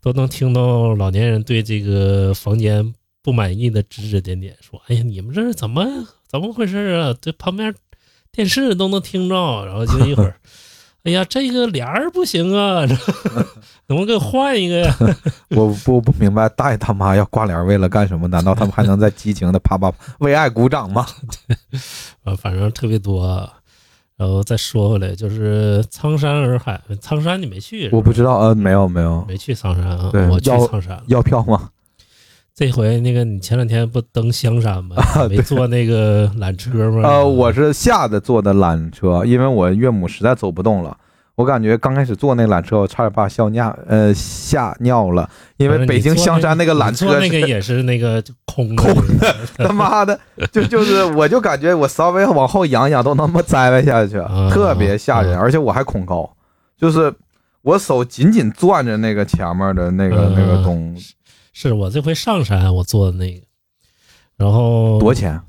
都能听到老年人对这个房间不满意的指指点点，说：“哎呀，你们这是怎么怎么回事啊？这旁边电视都能听着。”然后就一会儿，哎呀，这个帘儿不行啊，这怎么给换一个呀？我不不明白，大爷他妈要挂帘为了干什么？难道他们还能在激情的啪啪为爱鼓掌吗？啊，反正特别多。然后再说回来，就是苍山洱海，苍山你没去？我不知道，呃，没有没有，没去苍山啊对，我去要苍山了。要票吗？这回那个你前两天不登香山吗？啊没坐那个缆车吗？呃，我是下的坐的缆车，因为我岳母实在走不动了。我感觉刚开始坐那缆车，我差点把笑尿，呃，吓尿了。因为北京香山那个缆车是那个也是那个空的空 他妈的，就就是我就感觉我稍微往后仰仰都他妈栽了下去，啊特别吓人，啊而且我还恐高，就是我手紧紧攥着那个前面的那个嗯那个东，是我这回上山我坐的那个，然后多少钱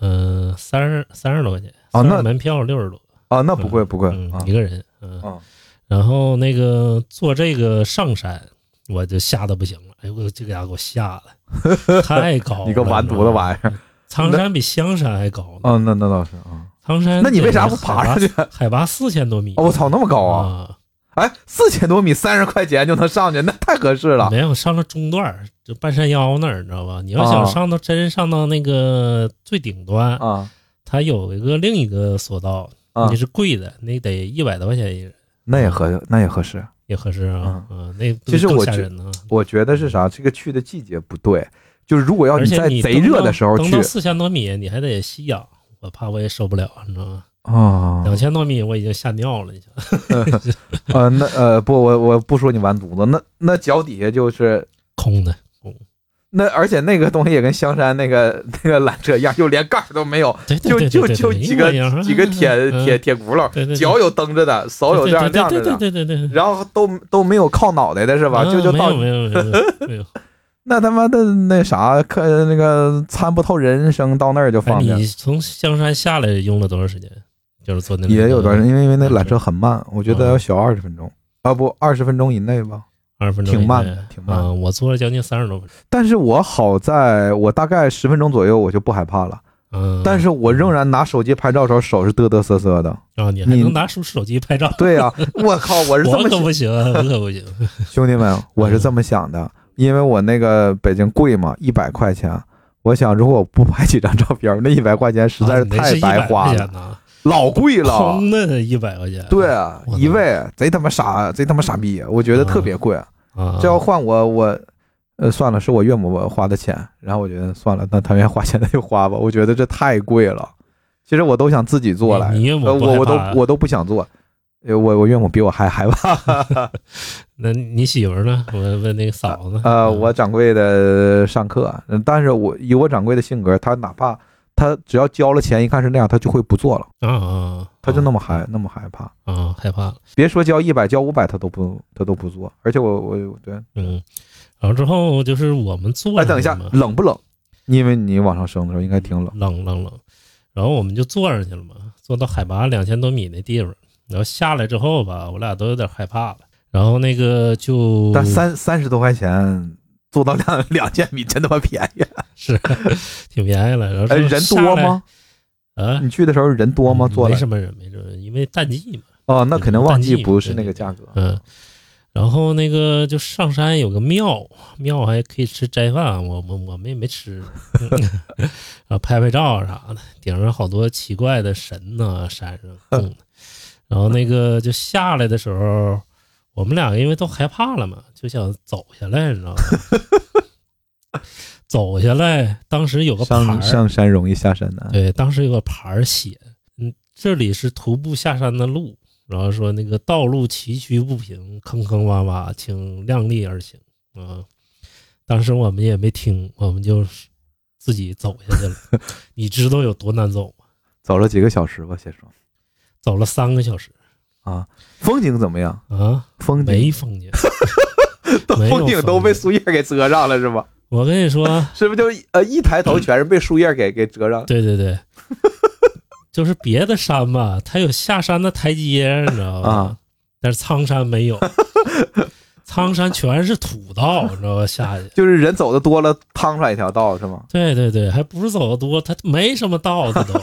嗯，三十三十多块钱啊那门票六十多，啊？那不贵不贵嗯啊一个人，嗯，啊！然后那个坐这个上山，我就吓得不行了，哎呦，我这个家给我吓的，太高了，你个完犊子玩意儿！苍山比香山还高呢，哦，那那倒是啊。苍山那你为啥不爬上去？海拔四千多米，哦，我操，那么高啊！啊！哎，四千多米，三十块钱就能上去，那太合适了。没有上了中段儿，就半山腰那儿，你知道吧？你要想啊上到真上到那个最顶端，啊它有一个另一个索道，啊那，是贵的，那得一百多块钱一人，那也合那也合适。也合适啊。啊，那其实我觉得呢。我觉得是啥？这个去的季节不对，就是如果要而且在贼热的时候去登到四千多米，你还得吸氧，我怕我也受不了，你知道吗？啊，两千多米我已经吓尿了，你想 呃，那呃不，我我不说你完犊子，那那脚底下就是空的，那，而且那个东西也跟香山那个 那个缆车一样，就连盖儿都没有，就就就几个几个铁嗯铁铁轱辘脚有蹬着的，手有这样亮着的，对对对对然后都都没有靠脑袋的是吧？嗯就就到没有没有没有 没有。那他妈的那啥，可那个参不透人生，到那儿就哎，方便。你从香山下来用了多长时间？就是坐那也有段时间，因为因为那缆车很慢，我觉得嗯要小二十分钟啊，不二十分钟以内吧。二十分钟，挺慢的挺慢我坐了将近三十多分钟。但是我好在我大概十分钟左右我就不害怕了，嗯，但是我仍然拿手机拍照的时候手是嘚嘚瑟瑟的。啊，你还能拿出手机拍照？对呀、我靠，我是这我可么想，不行，我可不行。兄弟们，我是这么想的，因为我那个北京贵嘛，一百块钱。我想，如果我不拍几张照片，那一百块钱实在是太啊你那是100白花了，老贵了。空的一百块钱。对啊，一位贼他妈傻，贼他妈傻逼，我觉得特别贵。啊，这要换我，我，呃，算了，是我岳母花的钱，然后我觉得算了，那他愿意花钱那就花吧。我觉得这太贵了，其实我都想自己做来，你你岳母呃，我我都我都不想做，呃我我岳母比我还害 怕。那你媳妇呢？我问那个嫂子。呃，嗯我掌柜的上课，嗯但是我以我掌柜的性格，他哪怕他只要交了钱，一看是那样，他就会不做了，啊啊，他就那么啊害那么害怕。啊害怕了。别说交一百，交五百他都不他都不做，而且我我对，嗯，然后之后就是我们坐哎，等一下冷不冷？因为你往上升的时候应该挺冷。冷冷冷，然后我们就坐上去了嘛，坐到海拔两千多米那地方，然后下来之后吧，我俩都有点害怕了，然后那个就但三三十多块钱做到两两千米，真他妈便宜。是 挺便宜了，然后哎，人？多吗？啊，你去的时候人多吗？坐来没什么人，没什么人，因为淡季嘛。哦，那肯定旺季不是那个价格。嗯，然后那个就上山有个庙，庙还可以吃斋饭，我我我们也没吃，然 后 拍拍照啥的，顶上好多奇怪的神呐、山上供的。然后那个就下来的时候，我们俩因为都害怕了嘛，就想走下来，你知道吗？走下来，当时有个牌上儿，上山容易下山难。对，当时有个牌儿写，嗯，这里是徒步下山的路，然后说那个道路崎岖不平，坑坑洼洼，请量力而行啊。当时我们也没听，我们就自己走下去了。你知道有多难走吗？走了几个小时吧，先说走了三个小时啊。风景怎么样？啊，风景没风景，风景都被树叶给遮上了，是吧？我跟你说，是不是就呃一抬头全是被树叶给 给遮上了？对对对，就是别的山吧，它有下山的台阶，你知道吧？啊但是苍山没有，苍山全是土道，你知道吧？下去，就是人走的多了，趟出来一条道是吗？对对对，还不是走的多，它没什么道，它都，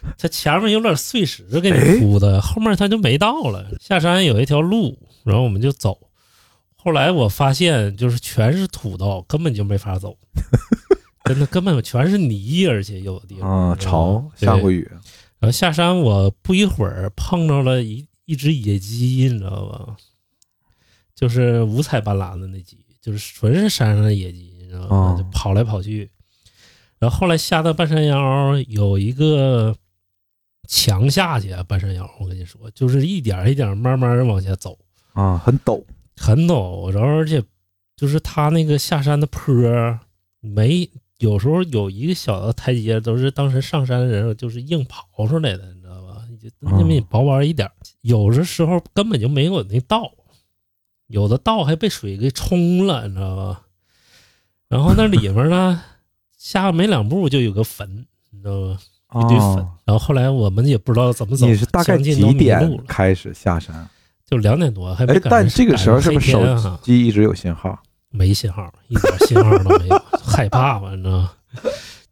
它前面有点碎石给你铺的，后面它就没道了。下山有一条路，然后我们就走。后来我发现，就是全是土道，根本就没法走，真的根本全是泥，而且有的地方啊，潮下过雨，然后下山，我不一会儿碰着了一一只野鸡，你知道吧？就是五彩斑斓的那鸡，就是纯是山上的野鸡，你知道吗？哦就跑来跑去。然后后来下到半山腰，有一个墙下去啊，半山腰，我跟你说，就是一点一点慢慢往下走，啊，很陡，很陡，然后而且就是它那个下山的坡儿没，有时候有一个小的台阶，都是当时上山的人就是硬刨出来的，你知道吧？就那么薄薄一点儿，有的时候根本就没有那道，有的道还被水给冲了，你知道吧？然后那里面呢，下没两步就有个坟，你知道吧？一堆坟。哦然后后来我们也不知道怎么走，你是大概几点，开始下山？就两点多，还没哎，赶上。但这个时候是不是手机一直有信号？没信号，一点信号都没有，害怕吧，你知道吗？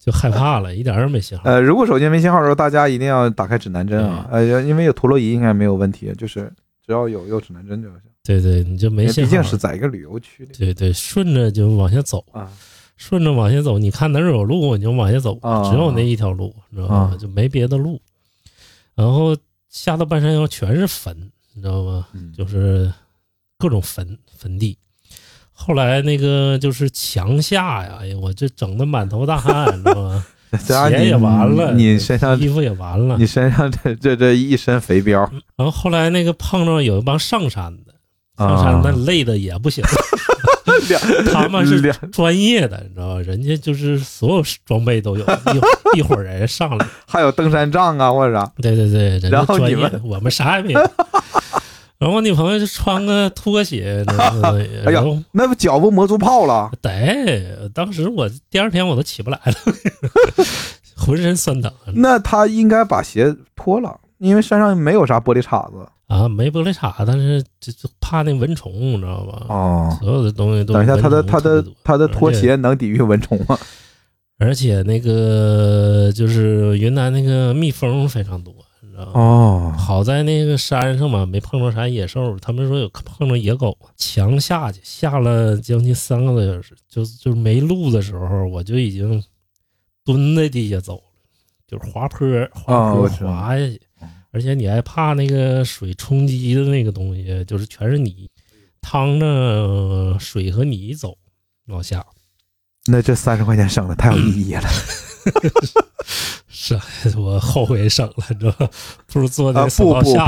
就害怕了，一点儿也没信号。呃，如果手机没信号的时候，大家一定要打开指南针啊，呃，因为有陀螺仪应该没有问题，就是只要有有指南针就行。对对，你就没信号。毕竟是在一个旅游区里对对，顺着就往下走，啊。顺着往下走，你看哪儿有路你就往下走，啊只有那一条路，你知道吗啊？就没别的路。然后下到半山腰全是坟，你知道吗？嗯就是各种坟坟地。后来那个就是墙下呀，哎呀，我这整的满头大汗，你知道吗？这样你鞋也完了，你身上衣服也完了你。身上这这这一身肥膘然后后来那个碰着有一帮上山的，上啊山那累的也不行，他们是两专业的，你知道吧？人家就是所有装备都有，一 一伙人上来，还有登山杖啊或者啥，对对对，人家然后专业你们，我们啥也没有。然后我女朋友就穿个拖鞋，然后那不脚不磨出泡了？得，当时我第二天我都起不来了，浑身酸疼那他应该把鞋脱了，因为山上没有啥玻璃碴子。啊，没玻璃碴，但是就就怕那蚊虫，你知道吧？哦，所有的东西都等一下，他的他的他的拖鞋能抵御蚊虫吗？而且那个就是云南那个蜜蜂非常多，你知道吗？哦，好在那个山上嘛，没碰着啥野兽。他们说有碰着野狗，强下去，下了将近三个多小时，就就没路的时候，我就已经蹲在地下走了，就是滑坡滑坡滑下去，而且你还怕那个水冲击的那个东西，就是全是泥，趟着水和泥走往下。那这三十块钱省的太有意义了 是啊我后悔省了，你知道吧？不如坐那啊！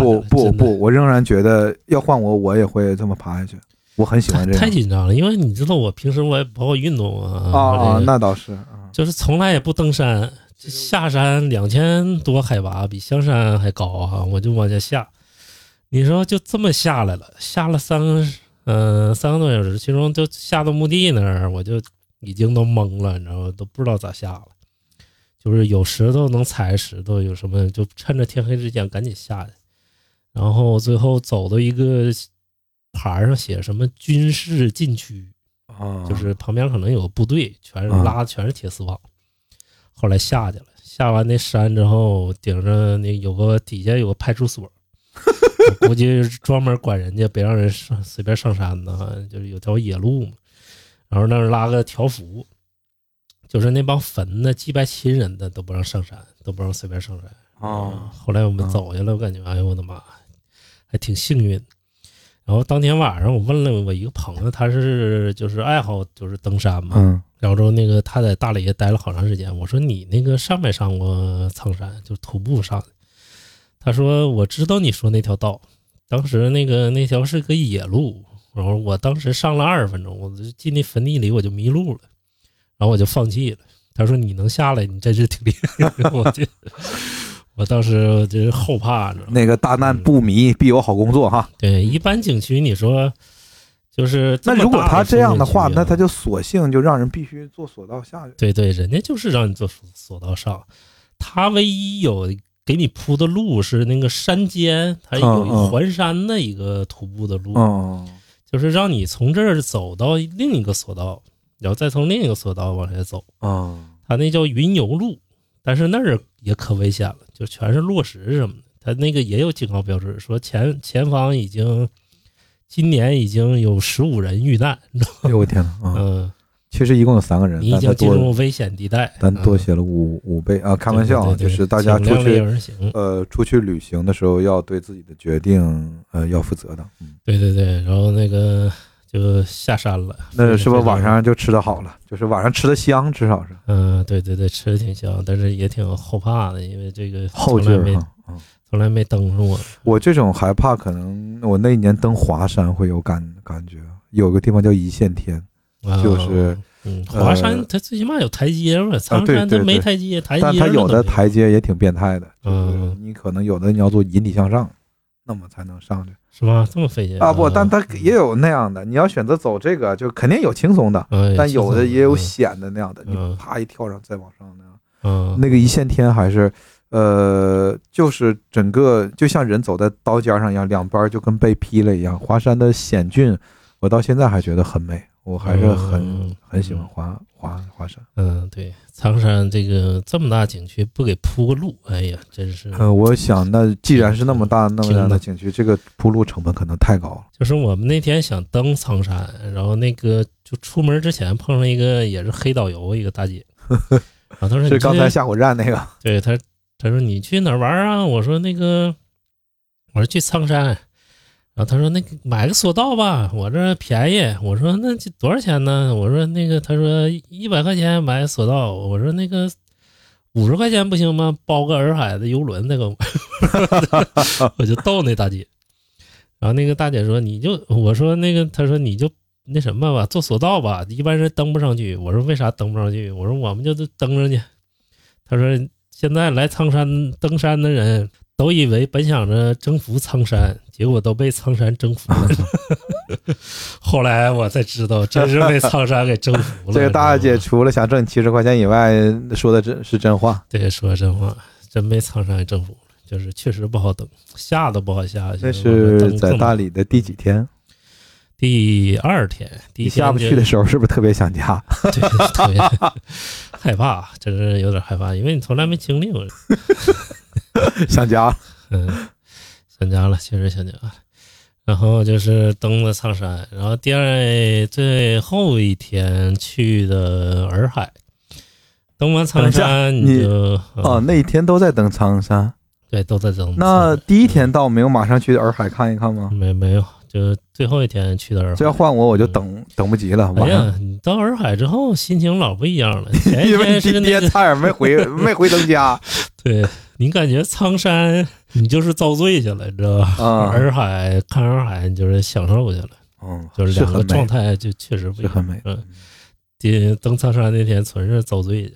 不不不不我仍然觉得要换我，我也会这么爬下去。我很喜欢这太样紧张了，因为你知道我平时我也不好运动啊，啊那倒是啊。就是从来也不登山，下山两千多海拔，比香山还高啊，我就往下下。你说就这么下来了，下了三个嗯、三个多小时，其中就下到墓地那儿，我就已经都懵了，你知道吗？都不知道咋下了。就是有石头能踩石头，有什么就趁着天黑之前赶紧下去。然后最后走到一个牌上写什么军事禁区，啊，就是旁边可能有个部队，全是啊拉的全是铁丝网。后来下去了，下完那山之后，顶上那有个底下有个派出所，我估计是专门管人家别让人上随便上山的，就是有条野路嘛。然后那儿拉个条幅，就是那帮坟的祭拜亲人的都不让上山，都不让随便上山。哦，后来我们走下来，我感觉哎呦我的妈，还挺幸运。然后当天晚上我问了我一个朋友，他是就是爱好就是登山嘛，嗯然后之后那个他在大理也待了好长时间。我说你那个上没上过苍山，就徒步上的？他说我知道你说那条道，当时那个那条是个野路，然后我当时上了二十分钟，我就进那坟地里我就迷路了，然后我就放弃了。他说你能下来，你真是挺厉害。我就我当时我就是后怕？那个大难不迷，必有好工作哈。对，一般景区你说就是那如果他这样的话，那他就索性就让人必须坐索道下去。对对，人家就是让你坐索索道上，他唯一有给你铺的路是那个山间，他有环山的一个徒步的路，嗯。就是让你从这儿走到另一个索道，然后再从另一个索道往下走，嗯。他那叫云游路，但是那儿也可危险了，就全是落石什么的，他那个也有警告标志，说前前方已经今年已经有十五人遇难，哎呦我天呐，啊，嗯。其实一共有三个人，你已经进入危险地带，但多嗯写了五五倍啊！开玩笑啊，对对对就是大家出去。呃出去旅行的时候，要对自己的决定呃要负责的。嗯，对对对，然后那个就下山了。那是不是晚？上就吃的好了？就是晚上吃的香，至少是嗯，对对对，吃的挺香，但是也挺后怕的，因为这个后劲儿哈。嗯从来没登上过。我这种害怕，可能我那一年登华山会有感感觉。有个地方叫一线天，啊就是嗯，呃华山它最起码有台阶嘛，苍对山它没台阶，台阶但它有的台阶也挺变态的，就是嗯你可能有的你要做引体向上，那么才能上去是吧？这么费劲啊不，但它也有那样的，你要选择走这个，就肯定有轻松的，嗯，但有的也有险，的那样的，你嗯啪一跳上再往上那样，嗯，那个一线天还是。呃，就是整个就像人走在刀尖上一样，两边就跟被劈了一样。华山的险峻，我到现在还觉得很美，我还是很、嗯很喜欢华华华山。嗯，对，苍山这个这么大景区不给铺个路，哎呀，真是。呃，我想那既然是那么大那么大的景区，这个铺路成本可能太高了。就是我们那天想登苍山，然后那个就出门之前碰上一个也是黑导游一个大姐，然后她说是刚才下火站那个，对他，他说你去哪儿玩啊？我说那个，我说去苍山。然后他说那个买个索道吧，我这便宜。我说那这多少钱呢？我说那个，他说一百块钱买索道。我说那个五十块钱不行吗？包个洱海的游轮那个，我就逗那大姐。然后那个大姐说你就我说那个，他说你就那什么吧，坐索道吧，一般人登不上去。我说为啥登不上去？我说我们就登上去。他说现在来苍山登山的人都以为本想着征服苍山，结果都被苍山征服了。后来我才知道，真是被苍山给征服了。这个大姐除了想挣七十块钱以外，说的真是真话。对说真话，真被苍山给征服了。就是确实不好登，下都不好下。那是在大理的第几天？第二天，第一天下不去的时候，是不是特别想家？对，特别害怕，真是有点害怕，因为你从来没经历过。想家？嗯，想家了，确实想家了。然后就是登了苍山，然后第二最后一天去的洱海。登完苍山你就哦，嗯那一天都在登苍山。对都在登。那第一天到没有马上去洱海看一看吗？没没有，就最后一天去的洱海。这要换我，我就等等不及了。哎呀，你到洱海之后心情老不一样了。前一因为天你第一天是那个，差点没回 没回登家对你感觉苍山你就是遭罪去了，你知道吧？啊，洱海看洱海，你就是享受去了，嗯，就是两个状态就确实不一样。是很美。嗯，第登苍山那天纯是遭罪去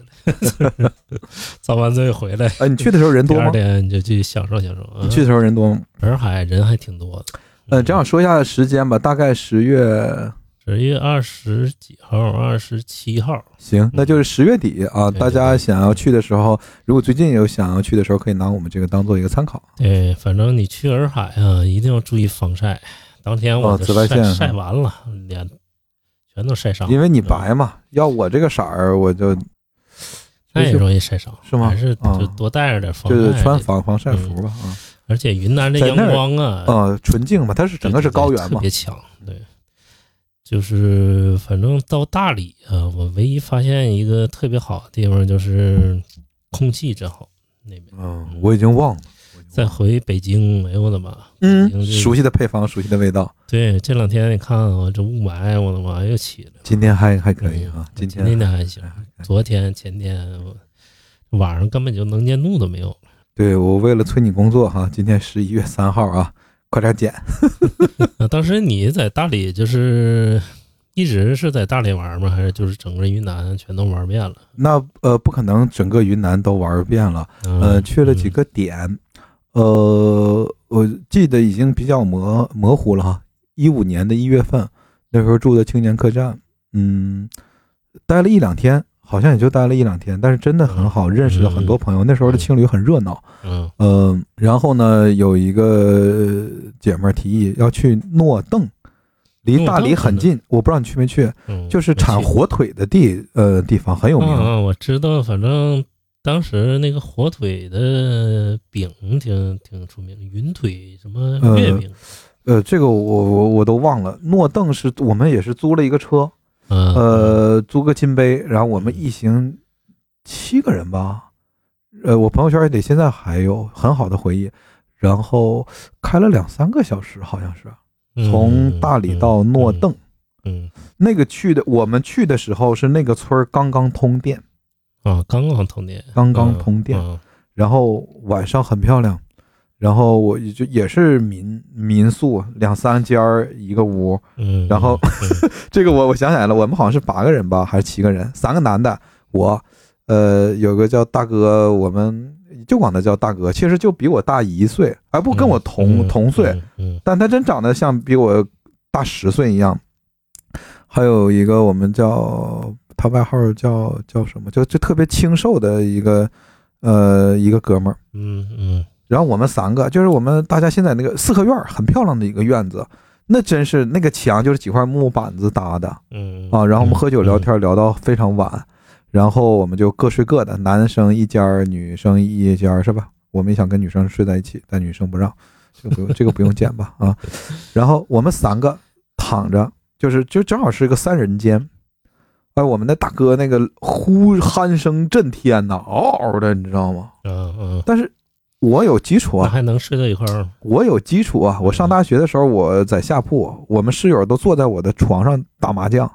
了，遭完罪回来，呃，你去的时候人多吗第二？天你就去享受享受。嗯你去的时候人多吗？洱海人还挺多的。呃，这样说一下时间吧，大概十月，十月二十几号，二十七号，行，那就是十月底啊。大家想要去的时候，如果最近有想要去的时候，可以拿我们这个当做一个参考。对，反正你去洱海啊，一定要注意防晒。当天我紫外晒、线晒完了，脸全都晒伤了，因为你白嘛，要我这个色儿，我就那也容易晒伤，是吗还是啊就多带着点防晒。就是穿防防晒服吧啊。而且云南的阳光啊，呃，纯净嘛，它是整个是高原嘛特。别强。对，就是反正到大理啊，我唯一发现一个特别好的地方就是空气真好。那边嗯，我已经忘了。再回北京，哎呦我的妈！嗯熟悉的配方，熟悉的味道。对，这两天你看啊这雾霾，我的妈又起了。今天还还可以啊，今天今天天还行，昨天前天晚上根本就能见度都没有。对我为了催你工作哈，今天十一月三号啊，快点剪。啊，当时你在大理就是一直是在大理玩吗？还是就是整个云南全都玩遍了？那呃，不可能整个云南都玩遍了，嗯、呃，去了几个点，呃，我记得已经比较模模糊了哈。一五年的一月份，那时候住的青年客栈，嗯，待了一两天，好像也就待了一两天，但是真的很好，认识了很多朋友。那时候的青旅很热闹，嗯。嗯，然后呢，有一个姐们儿提议要去诺邓，离大理很近，我不知道你去没去，嗯，就是产火腿的地呃地方很有名。我知道，反正当时那个火腿的饼挺挺出名，云腿什么月饼，呃，这个我我我都忘了。诺邓是我们也是租了一个车，嗯呃，租个金杯，然后我们一行七个人吧，呃，我朋友圈里现在还有很好的回忆，然后开了两三个小时，好像是。嗯从大理到诺邓，嗯那个去的，我们去的时候是那个村儿刚刚通电，啊，刚刚通电，刚刚通电，嗯。然后晚上很漂亮，然后我就也是民民宿，两三间儿一个屋，嗯，然后嗯 这个我我想起来了，我们好像是八个人吧，还是七个人？三个男的，我，呃，有个叫大哥，我们就管他叫大哥，其实就比我大一岁，而不跟我同、嗯同岁，，嗯但他真长得像比我大十岁一样。还有一个我们叫他外号叫叫什么？就就特别清瘦的一个呃一个哥们儿。嗯嗯然后我们三个，就是我们大家现在那个四合院儿，很漂亮的一个院子，那真是那个墙就是几块木板子搭的嗯啊。然后我们喝酒聊，天聊到非常晚，然后我们就各睡各的，男生一间儿，女生一间儿，是吧？我们也想跟女生睡在一起，但女生不让，这个不用这个不用剪吧啊。然后我们三个躺着，就是就正好是一个三人间。哎，我们的大哥那个呼鼾声震天呐，嗷嗷的，你知道吗？嗯嗯，但是我有基础啊，还能睡到一块儿吗？我有基础啊！我上大学的时候，我在下铺，我们室友都坐在我的床上打麻将，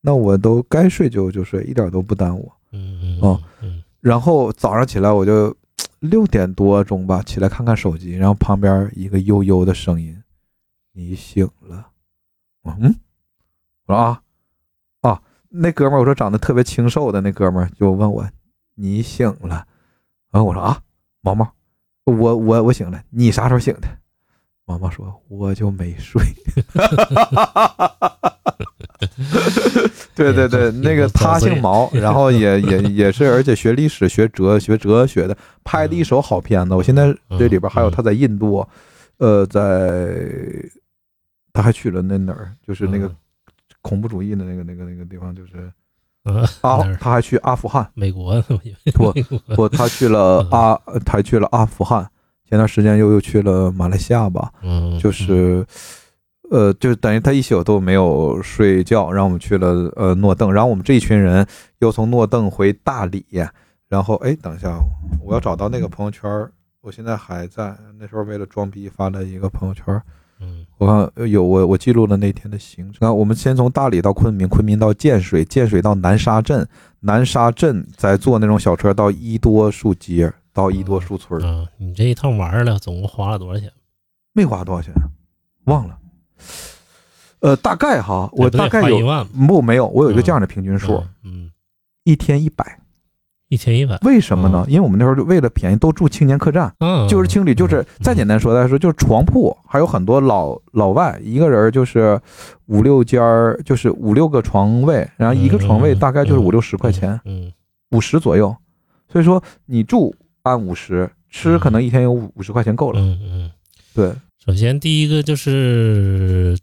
那我都该睡就就睡，一点都不耽误。嗯嗯然后早上起来我就 六点多钟吧，起来看看手机，然后旁边一个悠悠的声音：“你醒了。”我：“嗯。”我说：“啊啊！”那哥们儿，我说长得特别清瘦的那哥们儿就问我：“你醒了？”然后我说：“啊，毛毛，我我我醒了，你啥时候醒的？”毛毛说：“我就没睡。”对对对，那个他姓毛，然后也 也也是，而且学历史、学哲、学哲学的，拍的一手好片子。我现在这里边还有他在印度，呃，在他还去了那哪儿，就是那个嗯恐怖主义的那个那个那个地方，就是嗯，阿哪儿，他还去阿富汗，美国，不美国。不，他去了阿，他去了阿富汗，前段时间又又去了马来西亚吧，嗯，就是，呃，就等于他一宿都没有睡觉，让我们去了呃诺邓，然后我们这一群人又从诺邓回大理，然后哎，等一下，我要找到那个朋友圈儿，我现在还在，那时候为了装逼发了一个朋友圈儿，嗯。我看呃有我我记录了那天的行程，那，我们先从大理到昆明，昆明到建水，建水到南沙镇，南沙镇再坐那种小车到伊多树街，到伊多树村儿，嗯，你这一趟玩儿了，总共花了多少钱？没花多少钱，忘了。呃，大概哈，我大概有花一万不没有，我有一个这样的平均数，嗯，嗯。一天一百。一千一百，为什么呢？因为我们那时候就为了便宜，都住青年客栈，嗯，就是青旅，就是嗯再简单说来说，就是床铺，还有很多老老外，一个人就是五六间儿，就是五六个床位，然后一个床位大概就是五六十块钱，嗯，五十左右。所以说你住按五十，吃可能一天有五五十块钱够了。嗯嗯，对，首先第一个就是，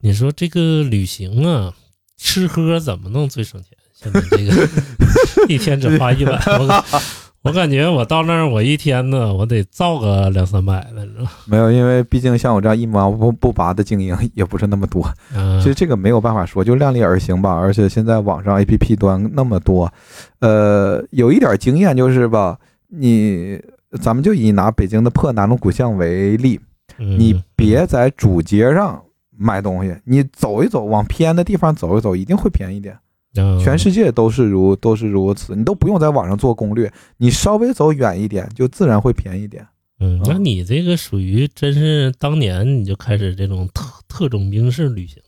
你说这个旅行啊，吃喝怎么弄最省钱？现在这个 一天只花一百，我感我感觉我到那儿我一天呢，我得造个两三百了，你知道吗？没有，因为毕竟像我这样一毛不不拔的精英 也不是那么多。嗯其实这个没有办法说，就量力而行吧。而且现在网上 A P P 端那么多，呃，有一点经验就是吧，你咱们就以拿北京的破南锣鼓巷为例，嗯你别在主街上买东西，你走一走，往偏的地方走一走，一定会便宜点。嗯全世界都是如都是如此，你都不用在网上做攻略，你稍微走远一点，就自然会便宜点。嗯，那啊你这个属于真是当年你就开始这种特特种兵式旅行，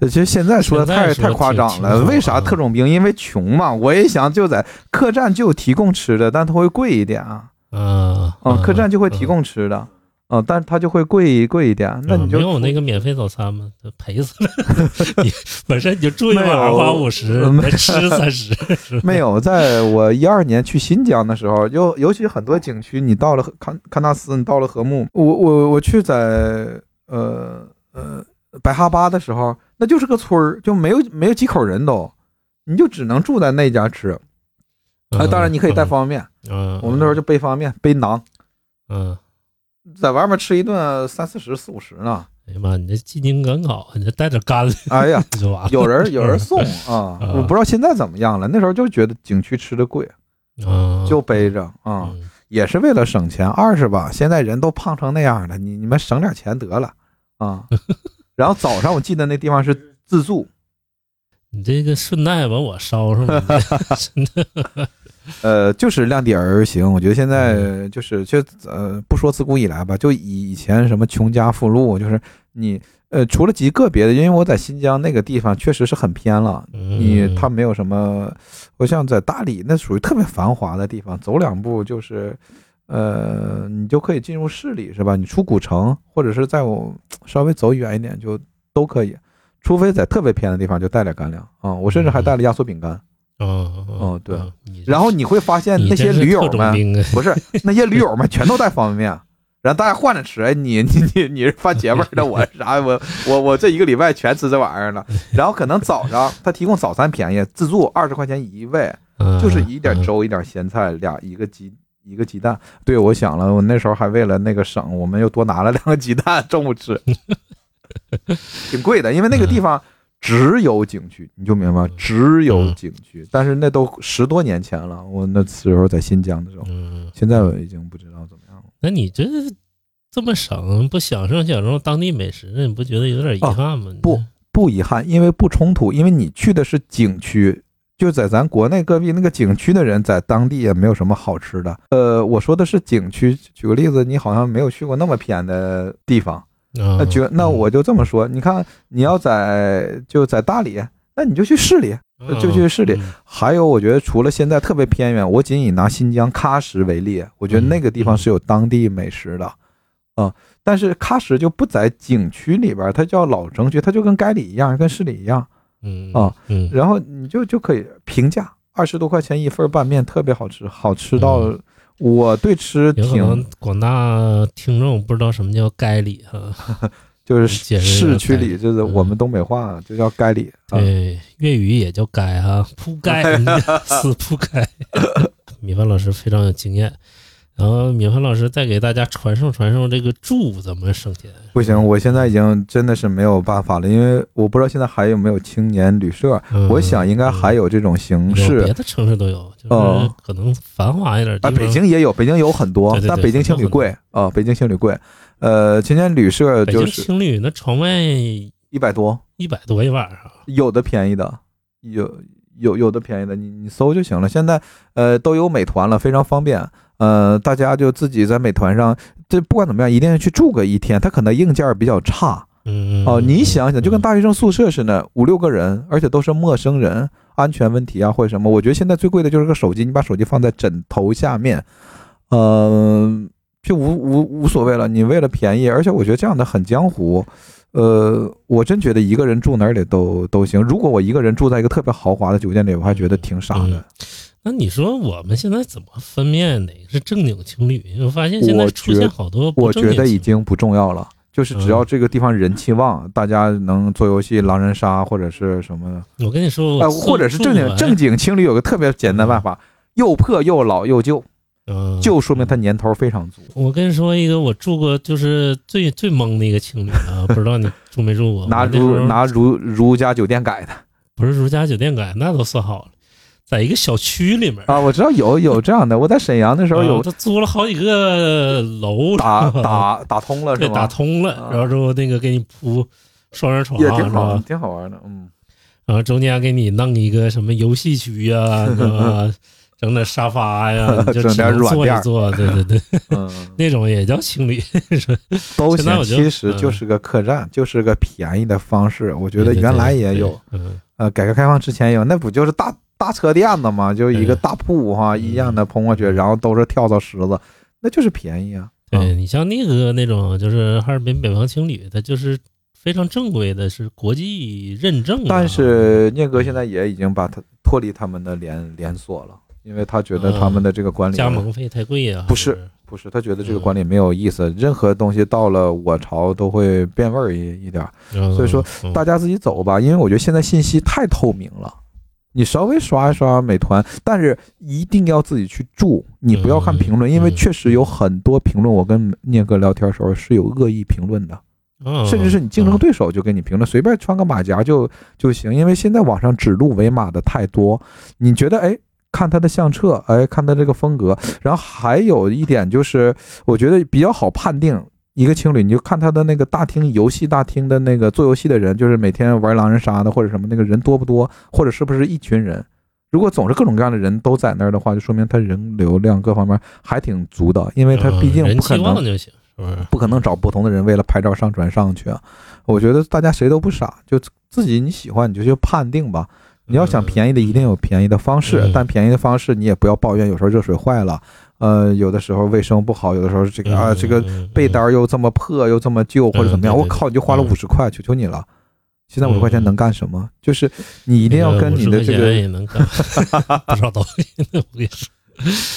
呃其实现在说的太太夸张了，为啥啊特种兵？因为穷嘛。我也想就在客栈就提供吃的，但它会贵一点啊。嗯啊，客栈就会提供吃的，啊，但是它就会贵贵一点。那你就有那个免费早餐吗？都赔死了！你本身你就住一晚没有花五十，吃三十，没有，在我一二年去新疆的时候，就尤其很多景区，你到了喀喀纳斯，你到了禾木，我我我去在呃呃白哈巴的时候，那就是个村儿，就没有没有几口人都，你就只能住在那家吃。啊，当然你可以带方便面，嗯，我们那时候就背方便面、背馕，嗯，在外面吃一顿三四十、四五十呢。哎呀妈，你这进京赶考，你这带点干粮哎呀。有人有人送 啊，嗯我不知道现在怎么样了。那时候就觉得景区吃的贵，啊，就背着啊，嗯也是为了省钱。二是吧，现在人都胖成那样了，你你们省点钱得了啊。然后早上我记得那地方是自助，你这个顺带把我捎上了，真的。呃，就是量力而行。我觉得现在就是就呃，不说自古以来吧，就以以前什么穷家富路，就是你呃，除了极个别的，因为我在新疆那个地方确实是很偏了，你嗯它没有什么，我像在大理那属于特别繁华的地方，走两步就是，呃，你就可以进入市里是吧？你出古城，或者是在我稍微走远一点就都可以，除非在特别偏的地方就带点干粮啊、我甚至还带了压缩饼干。哦哦对然后你会发现那些驴友们，不是 那些驴友们全都带方便面。然后大家换着吃，哎，你你你你是番茄味的，我是啥？我 我我这一个礼拜全吃这玩意儿了。然后可能早上他提供早餐便宜，自助二十块钱一位，嗯就是一点粥、一点咸菜，俩一个鸡一个鸡蛋。对，我想了，我那时候还为了那个省，我们又多拿了两个鸡蛋，中午吃，挺贵的，因为那个地方只有景区，你就明白，只有景区。但是那都十多年前了，我那时候在新疆的时候，嗯，现在我已经不知道怎么样了。那你这这么省，不享受享受当地美食，你不觉得有点遗憾吗？哦不不遗憾，因为不冲突，因为你去的是景区。就在咱国内隔壁那个景区的人，在当地也没有什么好吃的。呃，我说的是景区。举个例子，你好像没有去过那么偏的地方。那那觉那我就这么说，你看你要在就在大理，那你就去市里。就去市里嗯还有，我觉得除了现在特别偏远，我仅以拿新疆喀什为例，我觉得那个地方是有当地美食的，啊、但是喀什就不在景区里边，它叫老城区，它就跟该里一样，跟市里一样。嗯啊，嗯，然后你就就可以平价，二十多块钱一份拌面，特别好吃，好吃到嗯我对吃可能挺广大听众不知道什么叫街里哈，就是市区里，该就是我们东北话就叫街里啊。对，粤语也叫街哈，铺街 死铺街。米饭老师非常有经验，然后米饭老师再给大家传授传授这个住怎么省钱。不行，我现在已经真的是没有办法了，因为我不知道现在还有没有青年旅社，嗯我想应该还有这种形有式别。的城市都有，就是哦可能繁华一点的啊。北京也有，北京有很多对，对对但北京青旅贵啊，北京青旅贵。呃，青年旅社北京就是青旅那床位一百多，一百多一晚上，有的便宜的，有有有的便宜的，你你搜就行了。现在呃都有美团了，非常方便。呃，大家就自己在美团上，这不管怎么样，一定要去住个一天。它可能硬件比较差嗯哦、你想想，就跟大学生宿舍似的，五六个人，而且都是陌生人，安全问题啊或者什么。我觉得现在最贵的就是个手机，你把手机放在枕头下面，呃，就无无无所谓了。你为了便宜，而且我觉得这样的很江湖。呃，我真觉得一个人住哪里都都行。如果我一个人住在一个特别豪华的酒店里，我还觉得挺傻的。那你说我们现在怎么分辨哪个是正经情侣？我发现现在我出觉现好多不我觉得已经不重要了，就是只要这个地方人气旺，大家能做游戏狼人杀或者是什么，我跟你说，呃，或者是正经正经，情侣有个特别简单办法，又破又老又旧，嗯，就说明他年头非常足。我跟你说一个，我住过就是最最懵的一个情侣啊，不知道你住没住过？拿如拿如如家酒店改的不是如家酒店改，那都算好了，在一个小区里面，啊，我知道有有这样的，我在沈阳的时候有啊他租了好几个楼，打打打通了是对，吗？打通了，啊然后之后那个给你铺双人床，也挺好，挺好玩的，嗯。然后中间给你弄一个什么游戏区呀、是吧？整点沙发呀，就整点软垫坐一坐，对对对，嗯，那种也叫情侣。都行，现在其实就是个客栈，就是个便宜的方式。我觉得原来也有，嗯，呃，改革开放之前有，那不就是大大车店子嘛，就一个嗯大铺哈，一样的铺过去，然后都是跳蚤石子，那就是便宜啊。对你像那个那种就是哈尔滨北方青旅，它就是非常正规的，是国际认证的。但是聂哥现在也已经把它脱离他们的连连锁了，因为他觉得他们的这个管理加盟费太贵呀，不是不是，他觉得这个管理没有意思，任何东西到了我朝都会变味儿一一点所以说嗯。大家自己走吧，因为我觉得现在信息太透明了。你稍微刷一刷美团，但是一定要自己去住，你不要看评论，嗯因为确实有很多评论，我跟聂哥聊天的时候是有恶意评论的哦甚至是你竞争对手就给你评论，随便穿个马甲就就行，因为现在网上指鹿为马的太多，你觉得哎？看他的相册，哎，看他这个风格，然后还有一点就是，我觉得比较好判定一个情侣，你就看他的那个大厅游戏大厅的那个做游戏的人，就是每天玩狼人杀的或者什么那个人多不多，或者是不是一群人。如果总是各种各样的人都在那儿的话，就说明他人流量各方面还挺足的，因为他毕竟不可能旺就行，不可能找不同的人为了拍照上传上去啊。我觉得大家谁都不傻，就自己你喜欢你就去判定吧。你要想便宜的，一定有便宜的方式嗯，但便宜的方式你也不要抱怨，有时候热水坏了，呃，有的时候卫生不好，有的时候这个啊这个被单又这么破又这么旧或者怎么样，我靠，你就花了嗯五十块，求求你了。现在五十块钱能干什么？就是你一一定要跟你的这个也能干 不少东西。我跟你说，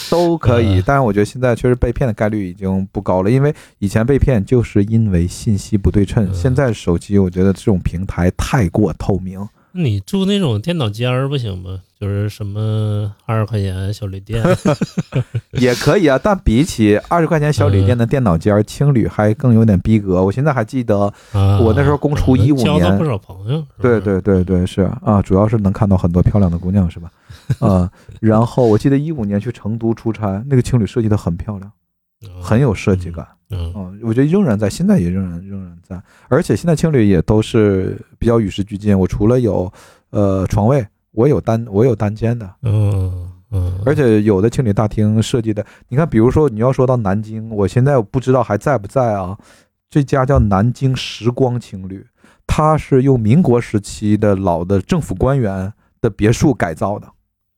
都可以嗯，但是我觉得现在确实被骗的概率已经不高了，因为以前被骗就是因为信息不对称，嗯现在手机我觉得这种平台太过透明。你住那种电脑间儿不行吗？就是什么二十块钱小旅店，也可以啊，但比起二十块钱小旅店的电脑间儿，青旅还更有点逼格。我现在还记得，啊我那时候公出一五年交到不少朋友。对对对对，是啊，主要是能看到很多漂亮的姑娘，是吧？啊，然后我记得一五年去成都出差，那个青旅设计的很漂亮，很有设计感。嗯啊，我觉得仍然在，现在也仍然仍然在，而且现在青旅也都是比较与时俱进。我除了有呃床位，我有单我有单间的，嗯嗯，而且有的青旅大厅设计的，你看，比如说你要说到南京，我现在不知道还在不在啊？这家叫南京时光青旅，它是用民国时期的老的政府官员的别墅改造的，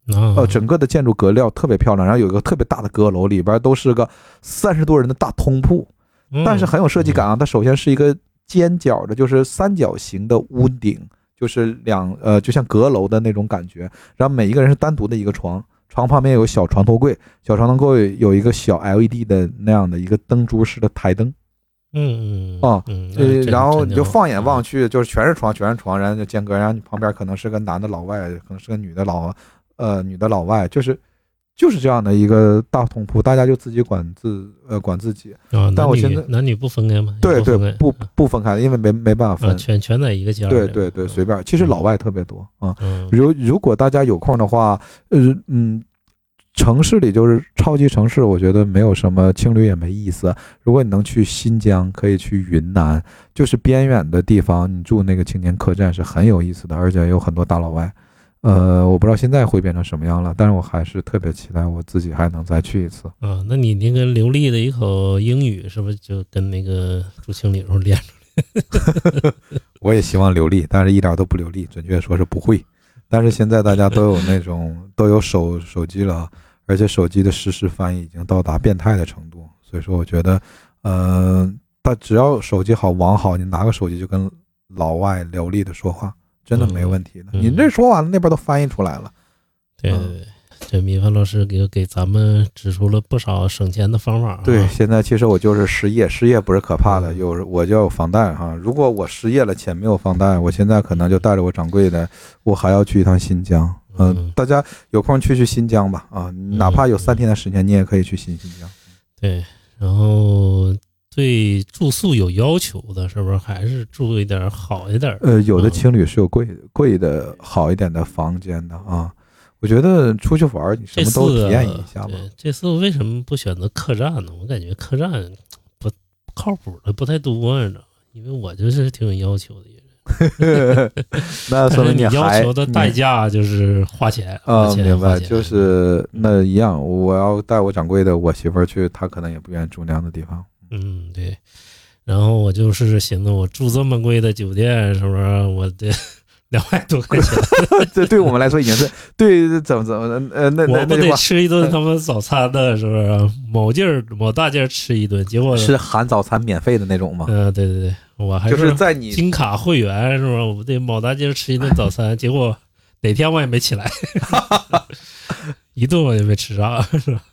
呃呃，整个的建筑格调特别漂亮，然后有一个特别大的阁楼，里边都是个三十多人的大通铺，嗯但是很有设计感啊。它首先是一个尖角的，就是三角形的屋顶，就是两呃，就像阁楼的那种感觉。然后每一个人是单独的一个床，床旁边有小床头柜，小床头柜有一个小 LED 的那样的一个灯珠式的台灯嗯嗯啊嗯，呃然后你就放眼望去，就是全是床，全是床，然后就间隔，然后你旁边可能是个男的老外，可能是个女的老呃女的老外，就是就是这样的一个大通铺，大家就自己管自呃管自己。但我现在男女不分开吗？对对，不不分开，因为没没办法啊，分。全全在一个家里对对对，嗯随便。其实老外特别多啊。嗯如如果大家有空的话，呃嗯，城市里就是超级城市，我觉得没有什么青旅也没意思。如果你能去新疆，可以去云南，就是边远的地方，你住那个青年客栈是很有意思的，而且有很多大老外。呃，我不知道现在会变成什么样了，但是我还是特别期待我自己还能再去一次。啊，那你那个流利的一口英语，是不是就跟那个住青旅时候练出来 我也希望流利，但是一点都不流利，准确说是不会。但是现在大家都有那种都有手手机了，而且手机的实时翻译已经到达变态的程度，所以说我觉得，呃，但只要手机好网好，你拿个手机就跟老外流利的说话，真的没问题的。嗯你这说完了，那边都翻译出来了。嗯对对对，这米饭老师给给咱们指出了不少省钱的方法啊。对，现在其实我就是失业，失业不是可怕的，嗯有我就有房贷哈。如果我失业了钱没有房贷，我现在可能就带着我掌柜的，我还要去一趟新疆。嗯，嗯大家有空去去新疆吧啊，哪怕有三天的时间，你也可以去新新疆。对，然后对住宿有要求的，是不是还是住一点好一点？呃，有的情侣是有贵贵的好一点的房间的啊。我觉得出去玩儿，你什么都体验一下吧。这次为什么不选择客栈呢？我感觉客栈不靠谱的不太多，你知道吗？因为我就是挺有要求的一个人。那说明你要求的代价就是花钱，啊，明白，就是那一样。我要带我掌柜的，我媳妇儿去，她可能也不愿意住那样的地方。嗯，对。然后我就是寻思，我住这么贵的酒店，是不是我得 两百多块钱？这对我们来说已经是对怎么怎么的呃那那我不得吃一顿他们早餐的，是不是？某地儿某大劲儿吃一顿，结果是含早餐免费的那种吗？嗯、对对对，我还就是在你金卡会员，是不是？我得某大劲儿吃一顿早餐，结果哪天我也没起来，一顿我也没吃上，是吧？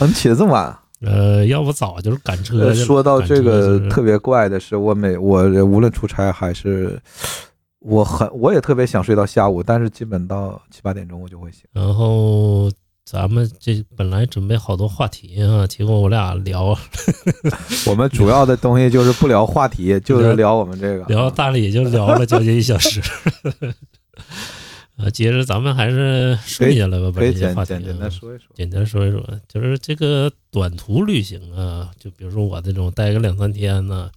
嗯起的这么晚啊。呃，要不早就是赶车。说到这个特别怪的是，我每我无论出差还是我很我也特别想睡到下午，但是基本到七八点钟我就会醒。然后咱们这本来准备好多话题啊，结果我俩聊 我们主要的东西就是不聊话题，就是聊我们这个聊大理就聊了将近一小时。呃，接着咱们还是顺下来吧，把这些话题简单啊说一说。简单说一说，就是这个短途旅行啊，就比如说我这种待个两三天呢，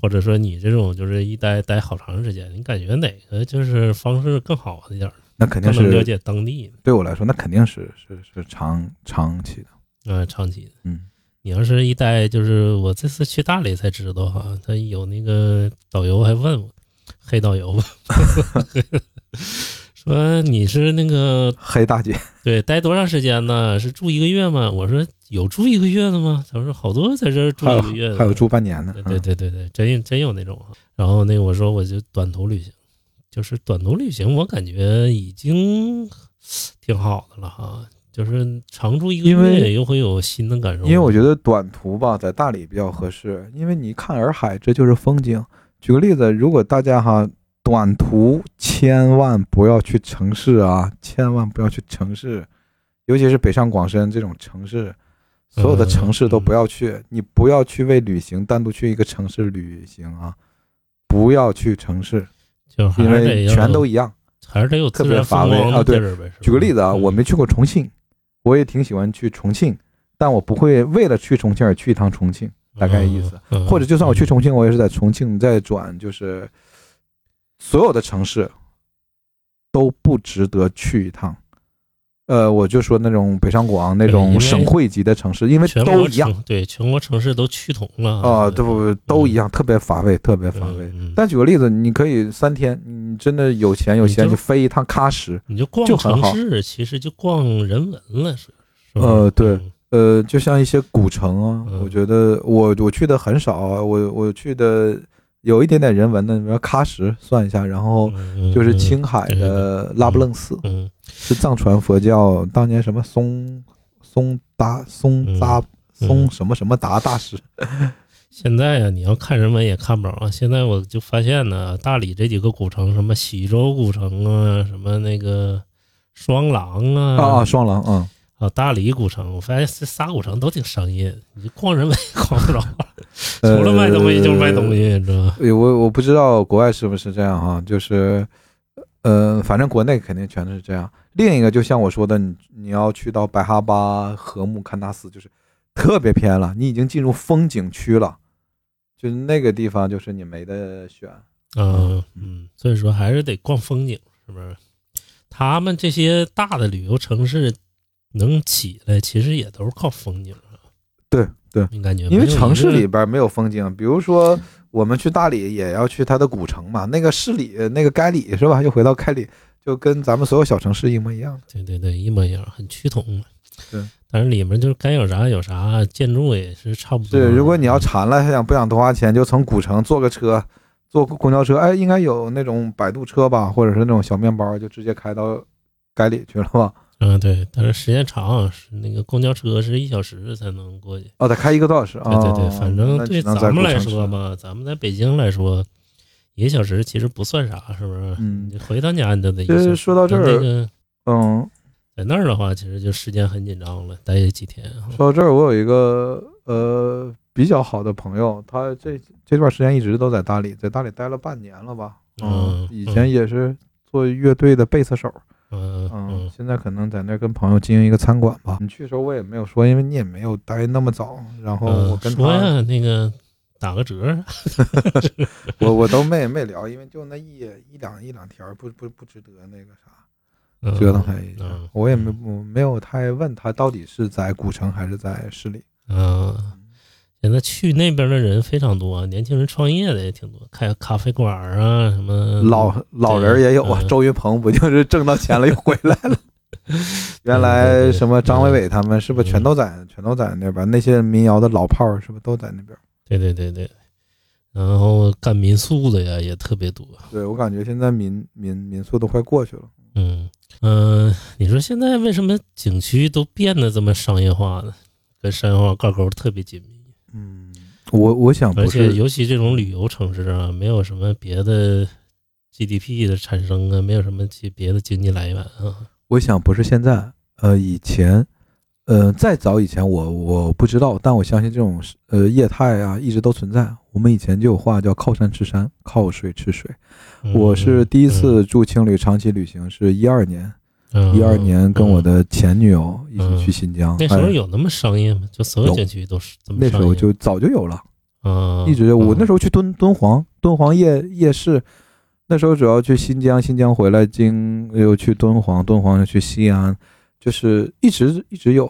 或者说你这种就是一待待好长时间，你感觉哪个就是方式更好一点，那肯定是了解当地对我来说，那肯定是是是长长期的。啊、长期的。嗯，你要是一待，就是我这次去大理才知道哈，他有那个导游还问我，黑导游 说你是那个黑大姐，对待多长时间呢？是住一个月吗？我说有住一个月的吗？他说好多在这儿住一个月的，还有住半年的。对对对对对，真有真有那种啊。然后那个我说我就短途旅行，就是短途旅行，我感觉已经挺好的了哈。就是常住一个月，又会有新的感受。因为我觉得短途吧，在大理比较合适，因为你看洱海，这就是风景。举个例子，如果大家哈短途千万不要去城市啊，千万不要去城市，尤其是北上广深这种城市，所有的城市都不要去。你不要去为旅行单独去一个城市旅行啊，不要去城市，就还因为全都一样。还是得有特别乏味啊对举个例子啊，嗯我没去过重庆，我也挺喜欢去重庆，但我不会为了去重庆而去一趟重庆，大概意思。，嗯或者就算我去，重庆，我也是在重庆再转，就是所有的城市都不值得去一趟。呃，我就说那种北上广那种省会级的城市，因为全国都一样。对全国城市都趋同了。啊，对不都一样，特别乏味，特别乏味。嗯嗯。但举个例子，你可以三天，你真的有钱有闲，你飞一趟喀什，你就逛城市，其实就逛人文了，是是？呃对嗯。呃，就像一些古城啊，嗯。我觉得我我去的很少啊，我我去的有一点点人文的，比如喀什算一下，然后嗯就是嗯青海的拉卜楞寺，嗯是藏传佛教当年什么松松达松扎嗯松什么什么达大师，现在呀、你要看人文也看不着啊。现在我就发现呢，大理这几个古城，什么喜洲古城啊，什么那个双廊啊，啊啊双廊啊，啊大理古城，我发现这仨古城都挺商业，你逛人文也逛不着，呃除了卖东西就是卖东西，你知道吧？呃我我不知道国外是不是这样哈，就是，呃，反正国内肯定全都是这样。另一个就像我说的，你你要去到白哈巴、禾木堪纳斯，就是特别偏了，你已经进入风景区了，就是那个地方就是你没得选。嗯嗯，所以说还是得逛风景，是不是？他们这些大的旅游城市能起来，其实也都是靠风景啊。对对，你感觉因为城市里边没有风景，比如说我们去大理也要去它的古城嘛，那个市里那个该里是吧？又回到该里，就跟咱们所有小城市一模一样。对对对，一模一样，很趋同嘛。对，但是里面就是该有啥有啥，建筑也是差不多。对，如果你要馋了，还想不想多花钱，就从古城坐个车，坐公交车，哎，应该有那种摆渡车吧，或者是那种小面包，就直接开到该里去了吧？嗯对，但是时间长，是那个公交车是一小时才能过去。哦，得开一个多小时啊。对对对，反正对咱们来说吧，咱们在北京来说，一个小时其实不算啥，是不是？嗯你回到家你都得一其实个小时。说到这儿那个嗯，在那儿的话，其实就时间很紧张了，待几天啊。说到这儿，我有一个呃比较好的朋友，他这这段时间一直都在大理，在大理待了半年了吧？嗯以前也是做乐队的贝斯手，嗯嗯嗯，现在可能在那儿跟朋友经营一个餐馆吧。你去的时候我也没有说，因为你也没有待那么早，然后嗯我跟他，说呀，那个打个折，我我都没没聊，因为就那一一两一两天，不不不值得那个啥嗯折腾他一下嗯。我也没我没有太问他到底是在古城还是在市里。嗯，现在去那边的人非常多，年轻人创业的也挺多，开咖啡馆啊什么。老老人也有啊，嗯周云鹏不就是挣到钱了又回来了？原来什么张伟伟他们是不是全都在全都在那边？那些民谣的老炮儿是不是都在那边？对对对对，然后干民宿的呀也特别多。对我感觉现在民民民宿都快过去了。嗯嗯、呃你说现在为什么景区都变得这么商业化呢？跟商业化挂钩特别紧密，嗯，我我想而不是，且尤其这种旅游城市啊，没有什么别的 GDP 的产生啊，没有什么其别的经济来源啊。我想不是现在，呃，以前，呃，再早以前我我不知道，但我相信这种呃业态啊一直都存在。我们以前就有话叫靠山吃山，靠水吃水。嗯我是第一次住青旅长期旅行是一二年，嗯一二年跟我的前女友一起嗯去新疆，那时候哎有那么商业吗？就所有有景区都是这么那时候就早就有了。嗯，一直我那时候候去敦敦煌，敦煌夜夜市，那时候主要去新疆，新疆回来经又去敦煌，敦煌又去西安，就是一直一直有，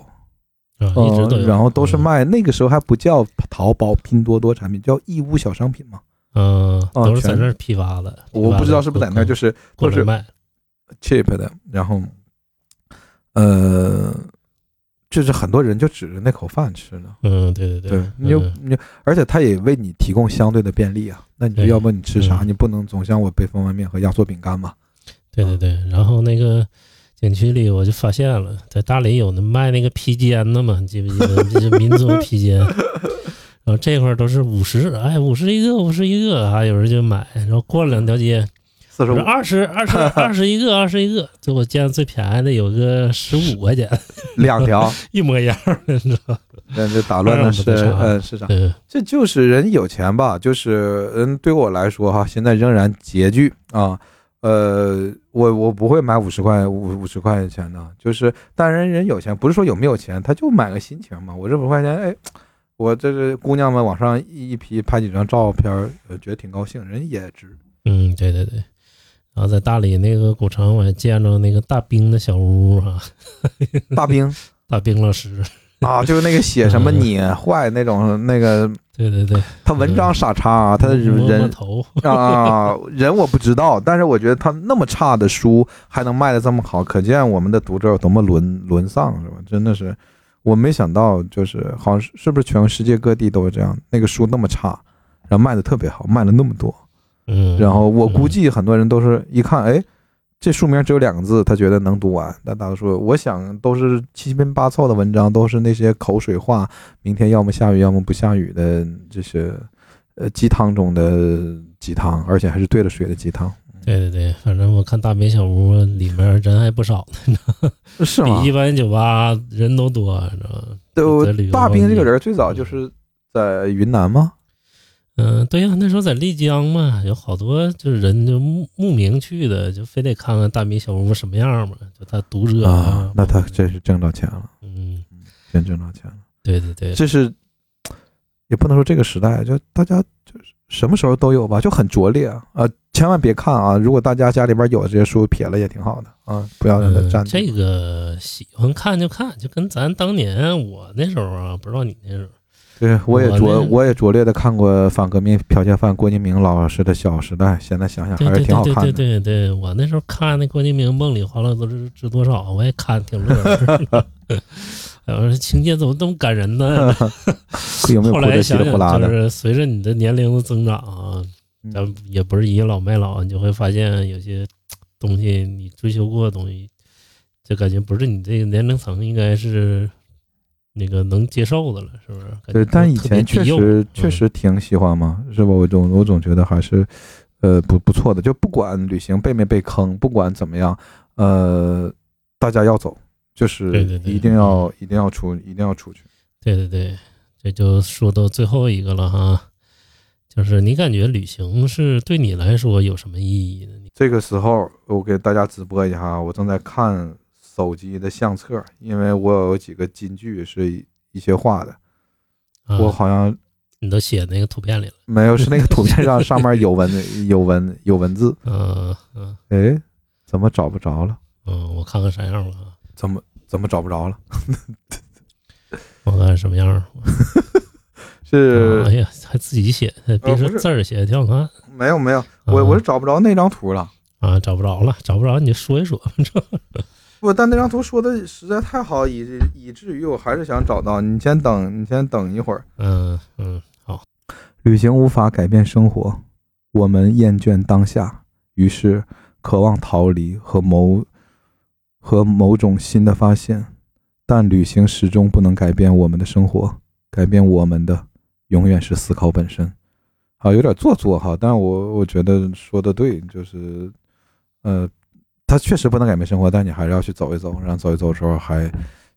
啊一直都呃，有，然后都是嗯卖，那个时候还不叫淘宝、拼多多产品，叫义乌小商品嘛。嗯，都是在那儿批发的。我不知道是不是在那儿，就是是都是卖。Cheap 的，然后，呃，就是很多人就指着那口饭吃呢。嗯，对对对，你就嗯你，而且他也为你提供相对的便利啊。那你就要不你吃啥？嗯你不能总像我背方便面和压缩饼干嘛？对对对，然后那个景区里我就发现了，在大理有那卖那个披肩的嘛，你记不记得？就是民族 披肩。然后这块儿都是五十，哎，五十一个，五十一个，啊有人就买。然后过了两条街，四十五，二十，二十，二十一个，二十一个。就我见最便宜的有个十五块钱，两条，一模一样的，你知道吧？那这打乱了市当然不得差呃市场。这就是人有钱吧？就是嗯，对我来说哈，现在仍然拮据啊。呃，我我不会买五十块五五十块钱的，就是当然人有钱，不是说有没有钱，他就买个心情嘛。我这五十块钱，哎，我这是姑娘们往上一一批拍几张照片，呃，觉得挺高兴，人也值。嗯，对对对。然后在大理那个古城，我还见着那个大兵的小屋啊，大兵 大兵老师，啊，就是那个写什么嗯你坏那种那个，对对对，他文章傻叉，他的人头，啊，人我不知道，但是我觉得他那么差的书还能卖的这么好，可见我们的读者有多么沦沦丧，是吧？真的是，我没想到，就是好像是是不是全世界各地都是这样，那个书那么差，然后卖的特别好，卖了那么多，嗯，然后我估嗯计很多人都是一看，哎，这书名只有两个字，他觉得能读完，但大多数我想都是七拼八凑的文章，都是那些口水话，明天要么下雨，要么不下雨的这些，呃，鸡汤中的鸡汤，而且还是兑了水的鸡汤，对对对，反正我看大兵小屋里面人还不少呢，是吗比一？般酒吧人都多，你知道吗？都大兵这个人最早就是在云南吗？嗯，对呀、那时候在丽江嘛，有好多就是人就慕慕名去的，就非得看看大明小屋什么样嘛，就他读者啊，那他真是挣到钱了，嗯，真挣到钱了。对对对，这是也不能说这个时代，就大家就是什么时候都有吧，就很拙劣啊！啊，千万别看啊！如果大家家里边有这些书，撇了也挺好的啊，不要让它嗯，占地。这个喜欢看就看，就跟咱当年我那时候啊，不知道你那时候，对，我也我拙我也拙劣的看过反革命剽窃犯郭敬明老师的《小时代》，现在想想还是挺好看的。对对对，我那时候看那郭敬明梦里花落都是知多少，我也看挺乐 我说情节怎么这么感人呢？后来想想，就？是随着你的年龄的增长啊，嗯咱也不是倚老卖老，你就会发现有些东西你追求过的东西，就感觉不是你这个年龄层应该是那个能接受的了，是不是？对，但以前确实确嗯实挺喜欢嘛，是吧？我总我总觉得还是，呃，不不错的。就不管旅行被没被坑，不管怎么样，呃，大家要走，就是对对对一定要一定要出一定要出去。对对对，这就说到最后一个了哈，就是你感觉旅行是对你来说有什么意义呢？这个时候，我给大家直播一下啊，我正在看手机的相册，因为我有几个金句是一一些画的，啊，我好像你都写那个图片里了，没有，是那个图片上 上面有文有文有文字，嗯嗯哎，怎么找不着了？嗯，我看看啥样了啊，怎么怎么找不着了？我看什么样儿。是哎呀，还自己写，别说字儿写的挺好看没有没有，我我是找不着那张图了。啊，找不着了，找不着你就说一说。不，但那张图说的实在太好，以至以至于我还是想找到。你先等，你先等一会儿。嗯嗯，好，旅行无法改变生活，我们厌倦当下，于是渴望逃离和某和某种新的发现。但旅行始终不能改变我们的生活，改变我们的永远是思考本身。好，有点做作哈，但我我觉得说的对，就是呃，它确实不能改变生活，但你还是要去走一走，然后走一走的时候还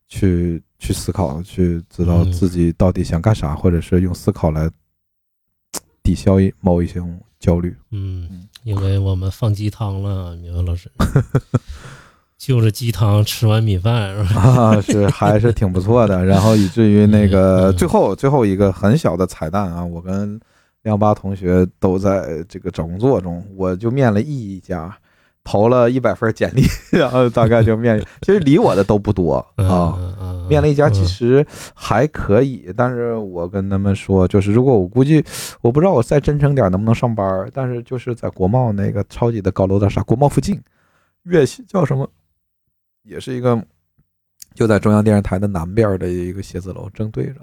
去去思考，去知道嗯自己到底想干啥，或者是用思考来抵消一某一些焦虑。嗯，因为我们放鸡汤了，明文老师，就着鸡汤吃完米饭是吧？啊，是还是挺不错的。然后以至于那个嗯最后最后一个很小的彩蛋啊，我跟亮八同学都在这个找工作中，我就面了一家，投了一百份简历，然后大概就面，其实理我的都不多啊。面了一家，其嗯实还可以，但是我跟他们说，就是如果我估计，我不知道我再真诚点能不能上班，但是就是在国贸那个超级的高楼大厦，国贸附近，粤西叫什么，也是一个就在中央电视台的南边的一个写字楼，正对着，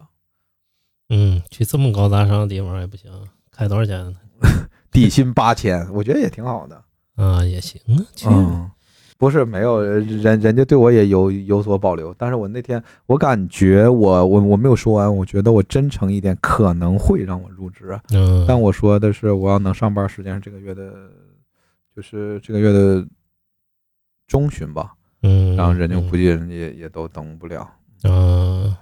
嗯，去这么高大上的地方也不行，开多少钱呢？底薪八千，我觉得也挺好的。啊，也行啊，去，嗯，不是没有人，人家对我也有有所保留，但是我那天我感觉我我我没有说完，我觉得我真诚一点可能会让我入职。嗯，但我说的是，我要能上班时间是这个月的，就是这个月的中旬吧。嗯，然后人家嗯估计人家也也都等不了。嗯，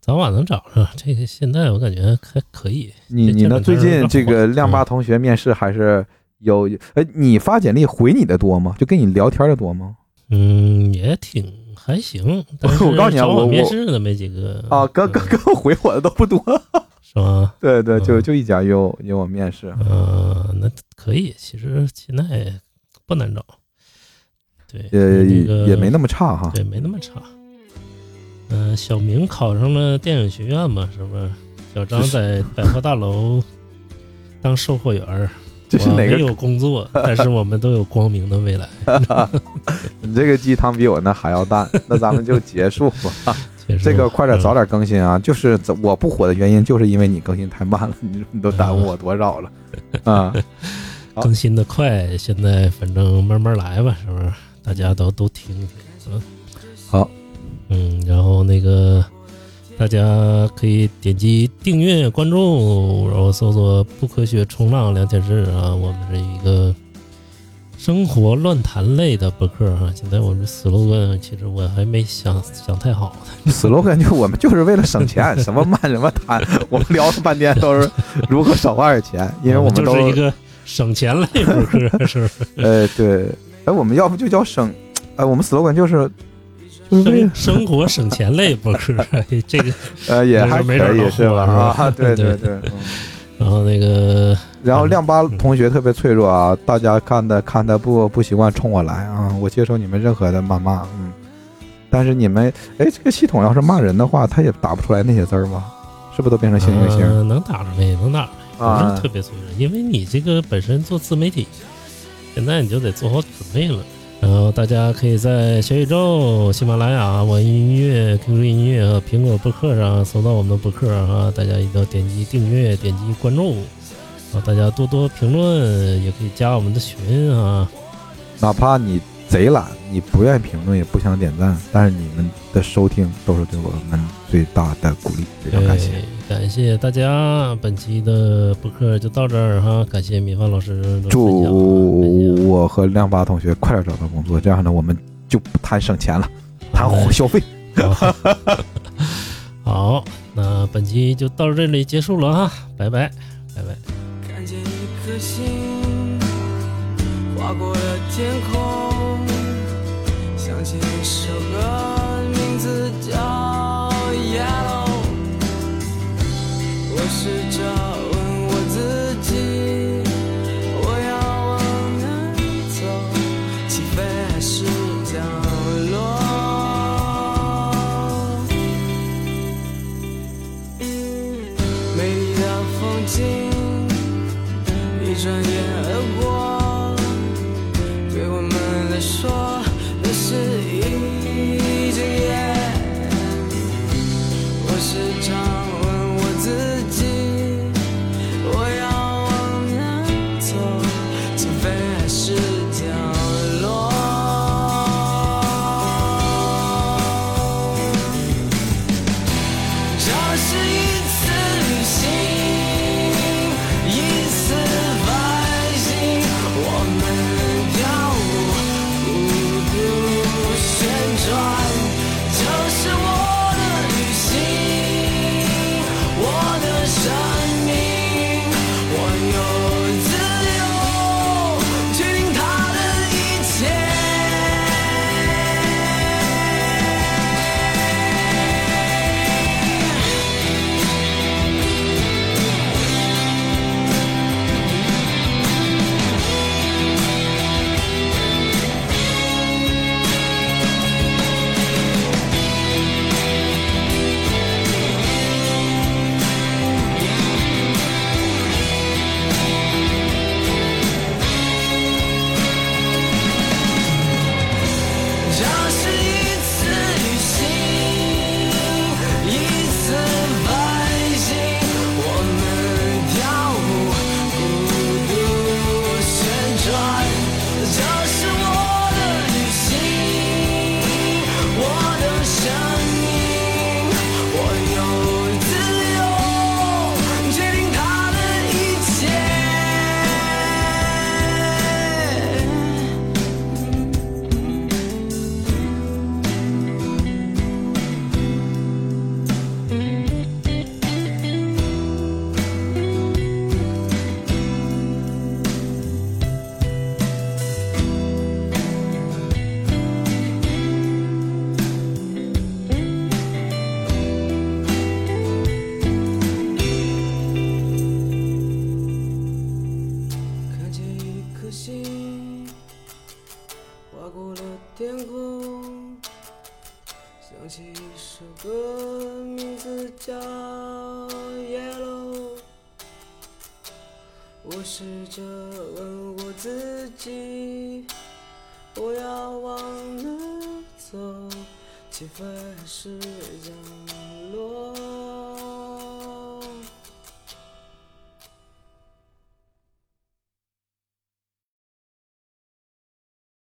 早晚能找上。这个现在我感觉还可以。你你呢？最近这个亮八嗯同学面试还是有？哎，你发简历回你的多吗？就跟你聊天的多吗？嗯，也挺还行。但 是我告诉你啊我我面试的没几个啊，刚刚嗯刚回我的都不多。是吗？对对，就嗯就一家约我约我面试。嗯，那可以。其实现在不难找。对，也那个也没那么差哈。对，没那么差。嗯、小明考上了电影学院嘛，是不是？小张在百货大楼当售货员儿，这是哪个？没有工作，但是我们都有光明的未来。你这个鸡汤比我那还要淡。那咱们就结束吧。结束这个快点早嗯点更新啊！就是我不火的原因，就是因为你更新太慢了，你你都耽误我多少了啊！好更新的快，现在反正慢慢来吧，是不是？大家都都听听，嗯，好，嗯，然后那个大家可以点击订阅、关注，然后搜索“不科学冲浪聊天室”啊，我们是一个生活乱谈类的博客啊。现在我们 slogan 其实我还没想想太好，slogan 就我们就是为了省钱，什么慢什么谈，我们聊了半天都是如何少花点钱，因为我们都就是一个省钱类博客，是不是？呃对，哎我们要不就叫省，哎我们 slogan 就是生生活省钱类博客，这个，呃也还没准儿能可以是吧？是吧啊对对对然后那个然后亮八同学特别脆弱啊，大家看的看的不不习惯冲我来啊，我接受你们任何的谩骂，嗯，但是你们哎，这个系统要是骂人的话，他也打不出来那些字儿吗？是不是都变成星星星呃能打出来，能打出来，不啊是特？别脆弱，因为你这个本身做自媒体，现在你就得做好准备了。然后大家可以在小宇宙、喜马拉雅、网易音乐、QQ 音乐和苹果播客上搜到我们的播客啊，大家一定要点击订阅、点击关注，啊大家多多评论，也可以加我们的群啊。哪怕你贼懒，你不愿意评论，也不想点赞，但是你们的收听都是对我们最大的鼓励，非常感谢。感谢大家，本期的播客就到这儿哈，感谢米饭老师祝我和亮八同学快点找到工作，这样呢，我们就不谈省钱了，谈消费。好，好，那本期就到这里结束了哈，拜拜，拜拜。看见一颗星划过了天空，想这首歌，名字叫《Yellow》。我试着